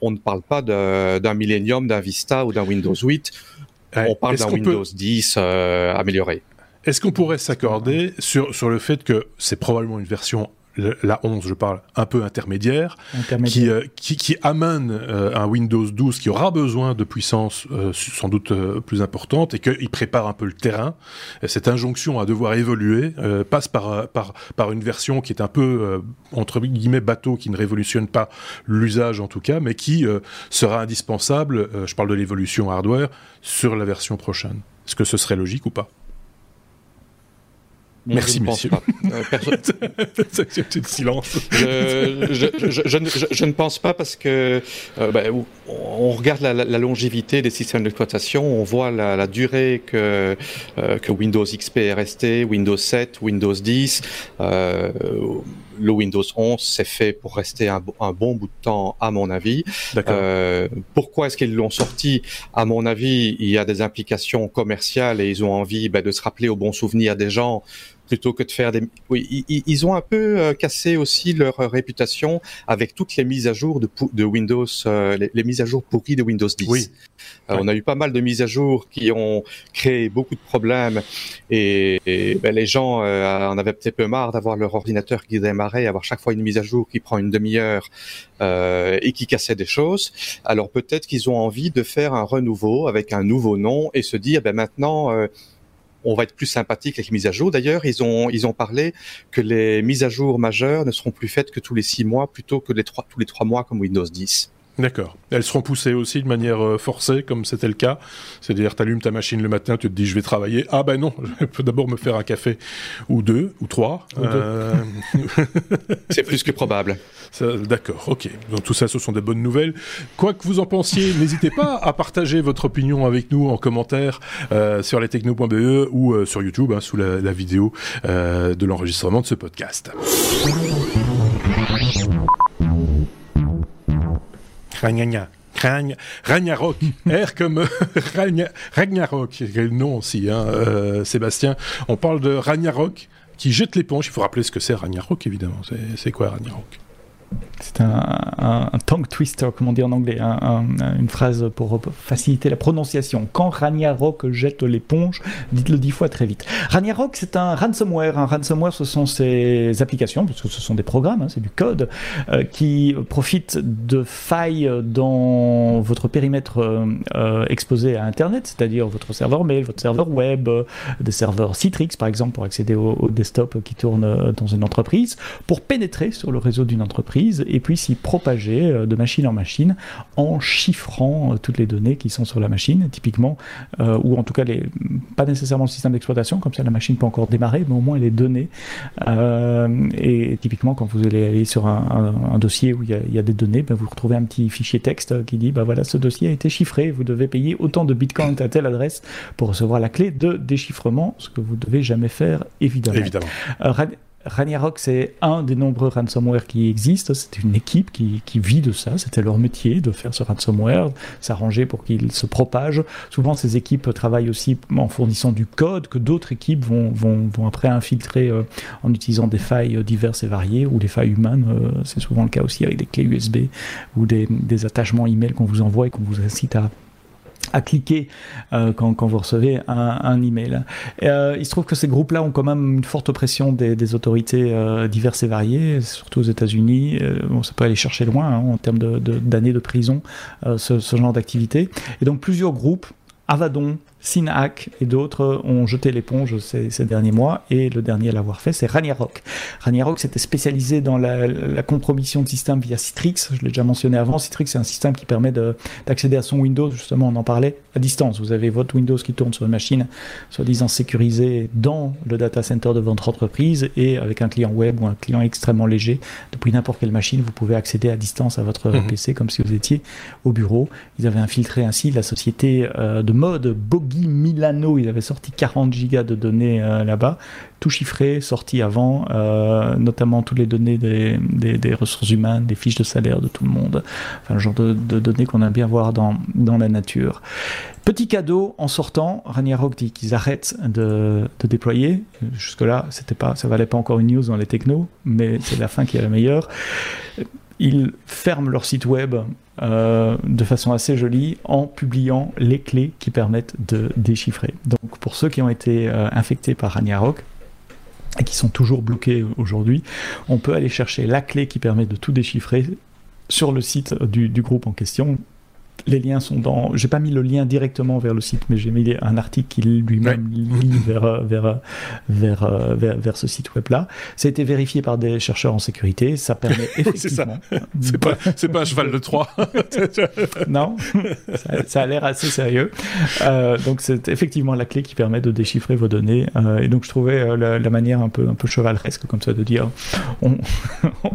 on ne parle pas d'un Millennium, d'un Vista ou d'un Windows 8, on parle d'un Windows 10 euh, amélioré. Est-ce qu'on pourrait s'accorder sur, sur le fait que c'est probablement une version la 11, je parle, un peu intermédiaire, Qui, euh, qui, qui, amène euh, un Windows 12 qui aura besoin de puissance euh, sans doute plus importante et qu'il prépare un peu le terrain. cette injonction à devoir évoluer passe par, par, par une version qui est un peu, entre guillemets, bateau, qui ne révolutionne pas l'usage en tout cas, mais qui sera indispensable, je parle de l'évolution hardware, sur la version prochaine. Est-ce que ce serait logique ou pas? Merci, monsieur. C'est silence. Je, ne pense pas parce que euh, ben, on regarde la, longévité des systèmes d'exploitation, on voit la, durée que, euh, que Windows XP est resté, Windows 7, Windows 10. Euh, le Windows 11 c'est fait pour rester un, bon bout de temps, à mon avis. Euh, pourquoi est-ce qu'ils l'ont sorti? À mon avis, il y a des implications commerciales et ils ont envie ben, de se rappeler au bon souvenir des gens plutôt que de faire des. Oui, ils, ont un peu euh, cassé aussi leur réputation avec toutes les mises à jour de, de Windows, euh, les, mises à jour pourries de Windows 10. Oui. Euh, on a eu pas mal de mises à jour qui ont créé beaucoup de problèmes et, ben, les gens en avaient peut-être peu marre d'avoir leur ordinateur qui démarrait, avoir chaque fois une mise à jour qui prend une demi-heure et qui cassait des choses. Alors peut-être qu'ils ont envie de faire un renouveau avec un nouveau nom et se dire ben maintenant on va être plus sympathique avec les mises à jour. D'ailleurs, ils ont, ils ont parlé que les mises à jour majeures ne seront plus faites que tous les six mois plutôt que les trois, tous les trois mois comme Windows 10. D'accord. Elles seront poussées aussi de manière euh, forcée, comme c'était le cas. C'est-à-dire, tu allumes ta machine le matin, tu te dis, je vais travailler. Ah ben non, je peux d'abord me faire un café, ou deux, ou trois. Euh, C'est plus que probable. D'accord, ok. Donc tout ça, ce sont des bonnes nouvelles. Quoi que vous en pensiez, n'hésitez pas à partager votre opinion avec nous en commentaire euh, sur lestechno.be ou sur YouTube, hein, sous la, la vidéo de l'enregistrement de ce podcast. Ragnagna. Ragnarok, R comme Ragnarok, quel nom aussi, hein, euh, Sébastien. On parle de Ragnarok qui jette l'éponge. Il faut rappeler ce que c'est Ragnarok, évidemment. C'est quoi Ragnarok? C'est un, tongue twister, comme on dit en anglais, une phrase pour faciliter la prononciation. Quand Ragnarok jette l'éponge, dites-le dix fois très vite. Ragnarok, c'est un ransomware. Un ransomware, ce sont ces applications, parce que ce sont des programmes, hein, c'est du code, euh, qui profitent de failles dans votre périmètre euh, exposé à Internet, c'est-à-dire votre serveur mail, votre serveur web, des serveurs Citrix, par exemple, pour accéder au, au desktop qui tourne dans une entreprise, pour pénétrer sur le réseau d'une entreprise et puis s'y propager euh, de machine en machine en chiffrant euh, toutes les données qui sont sur la machine, typiquement, euh, ou en tout cas les, pas nécessairement le système d'exploitation, comme ça la machine peut encore démarrer, mais au moins les données. et typiquement, quand vous allez aller sur un, dossier où il y, a, des données, ben, vous retrouvez un petit fichier texte qui dit, ben voilà, ce dossier a été chiffré, vous devez payer autant de bitcoins à telle adresse pour recevoir la clé de déchiffrement, ce que vous ne devez jamais faire, évidemment. évidemment. Ragnarok, c'est un des nombreux ransomware qui existent. C'est une équipe qui, vit de ça. C'était leur métier de faire ce ransomware, s'arranger pour qu'il se propage. Souvent, ces équipes travaillent aussi en fournissant du code que d'autres équipes vont, vont, après infiltrer euh, en utilisant des failles diverses et variées ou des failles humaines. Euh, c'est souvent le cas aussi avec des clés USB ou des, des attachements email qu'on vous envoie et qu'on vous incite à à cliquer euh, quand, vous recevez un, un email. Euh, il se trouve que ces groupes-là ont quand même une forte pression des, autorités euh, diverses et variées, surtout aux États-Unis. Bon, ça peut aller chercher loin hein, en termes d'années de, prison, ce, genre d'activité. Et donc plusieurs groupes, Avadon, Sinac et d'autres ont jeté l'éponge ces, ces, derniers mois et le dernier à l'avoir fait c'est Ragnarok. Ragnarok s'était spécialisé dans la, la, compromission de systèmes via Citrix, je l'ai déjà mentionné avant. Citrix c'est un système qui permet d'accéder à son Windows, justement on en parlait, à distance. Vous avez votre Windows qui tourne sur une machine soi-disant sécurisée dans le data center de votre entreprise et avec un client web ou un client extrêmement léger, depuis n'importe quelle machine, vous pouvez accéder à distance à votre mmh. PC comme si vous étiez au bureau. Ils avaient infiltré ainsi la société euh, de mode Bogi Milano, il avait sorti 40 gigas de données euh, là-bas, tout chiffré, sorti avant, euh, notamment toutes les données des, ressources humaines, des fiches de salaire de tout le monde, enfin le genre de, données qu'on aime bien voir dans, la nature. Petit cadeau en sortant, Ragnarok dit qu'ils arrêtent de, de déployer. Jusque-là, c'était pas, ça valait pas encore une news dans les technos, mais c'est la fin qui est la meilleure. Ils ferment leur site web euh, de façon assez jolie en publiant les clés qui permettent de déchiffrer. Donc pour ceux qui ont été euh, infectés par Ragnarok, et qui sont toujours bloqués aujourd'hui, on peut aller chercher la clé qui permet de tout déchiffrer sur le site du, du groupe en question les liens sont dans. J'ai pas mis le lien directement vers le site, mais j'ai mis un article qui lui-même lit vers, vers, vers, vers, ce site web-là. Ça a été vérifié par des chercheurs en sécurité. Ça permet effectivement. c'est pas, c'est pas un cheval de Troie. non, ça, a l'air assez sérieux. Euh, donc c'est effectivement la clé qui permet de déchiffrer vos données. Euh, et donc je trouvais euh, la, manière un peu, un peu chevaleresque comme ça de dire on,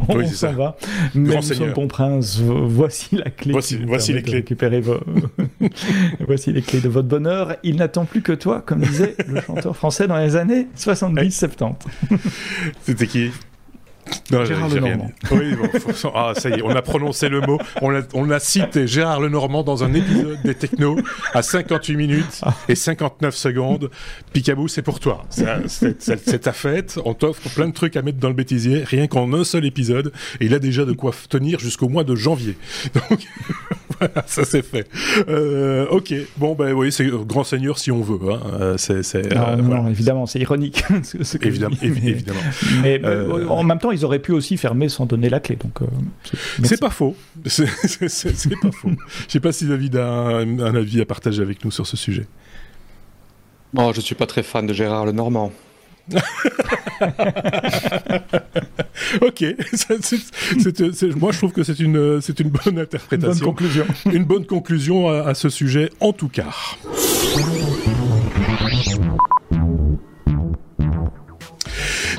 on s'en va. Mais monsieur le bon prince, voici la clé. Voici, voici les clés Voici les clés de votre bonheur. Il n'attend plus que toi, comme disait le chanteur français dans les années 70-70. C'était qui? Gérard Lenormand. Oui, ah, ça y est, on a prononcé le mot. On a, on a cité Gérard Lenormand dans un épisode des Technos à 58 minutes et 59 secondes. Picabou, c'est pour toi. C'est ta fête. On t'offre plein de trucs à mettre dans le bêtisier, rien qu'en un seul épisode. Et il a déjà de quoi tenir jusqu'au mois de janvier. Donc, ça c'est fait. Euh, ok, bon, ben oui, c'est grand seigneur si on veut. Hein. Euh, c'est, non, non évidemment, c'est ironique. évidemment, évidemment. Mais, euh, en même temps, ils auraient pu aussi fermer sans donner la clé. Donc, c'est pas faux. C'est pas faux. Je sais pas si David a un, un, avis à partager avec nous sur ce sujet. Bon, je suis pas très fan de Gérard Lenormand. ok, moi je trouve que c'est une, c'est une bonne interprétation. Une bonne conclusion. Une bonne conclusion à, à ce sujet, en tout cas.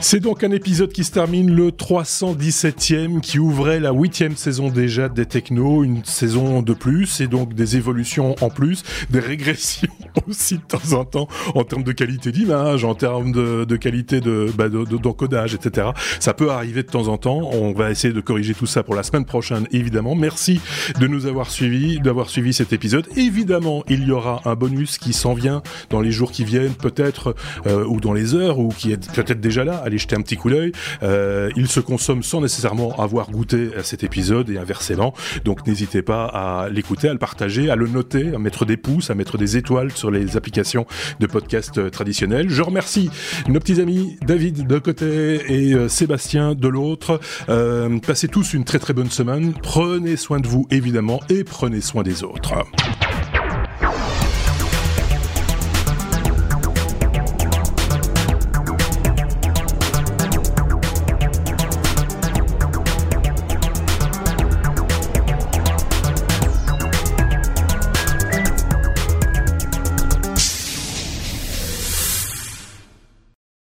C'est donc un épisode qui se termine le 317e, qui ouvrait la huitième saison déjà des Techno, une saison de plus, et donc des évolutions en plus, des régressions aussi de temps en temps, en termes de qualité d'image, en termes de, de qualité de, bah d'encodage, etc. Ça peut arriver de temps en temps. On va essayer de corriger tout ça pour la semaine prochaine, évidemment. Merci de nous avoir suivis, d'avoir suivi cet épisode. Évidemment, il y aura un bonus qui s'en vient dans les jours qui viennent, peut-être, euh, ou dans les heures, ou qui est peut-être déjà là jeter un petit coup d'œil. Euh, il se consomme sans nécessairement avoir goûté à cet épisode et inversement. Donc n'hésitez pas à l'écouter, à le partager, à le noter, à mettre des pouces, à mettre des étoiles sur les applications de podcast euh, traditionnels. Je remercie nos petits amis David de côté et euh, Sébastien de l'autre. Passez tous une très très bonne semaine. Prenez soin de vous évidemment et prenez soin des autres.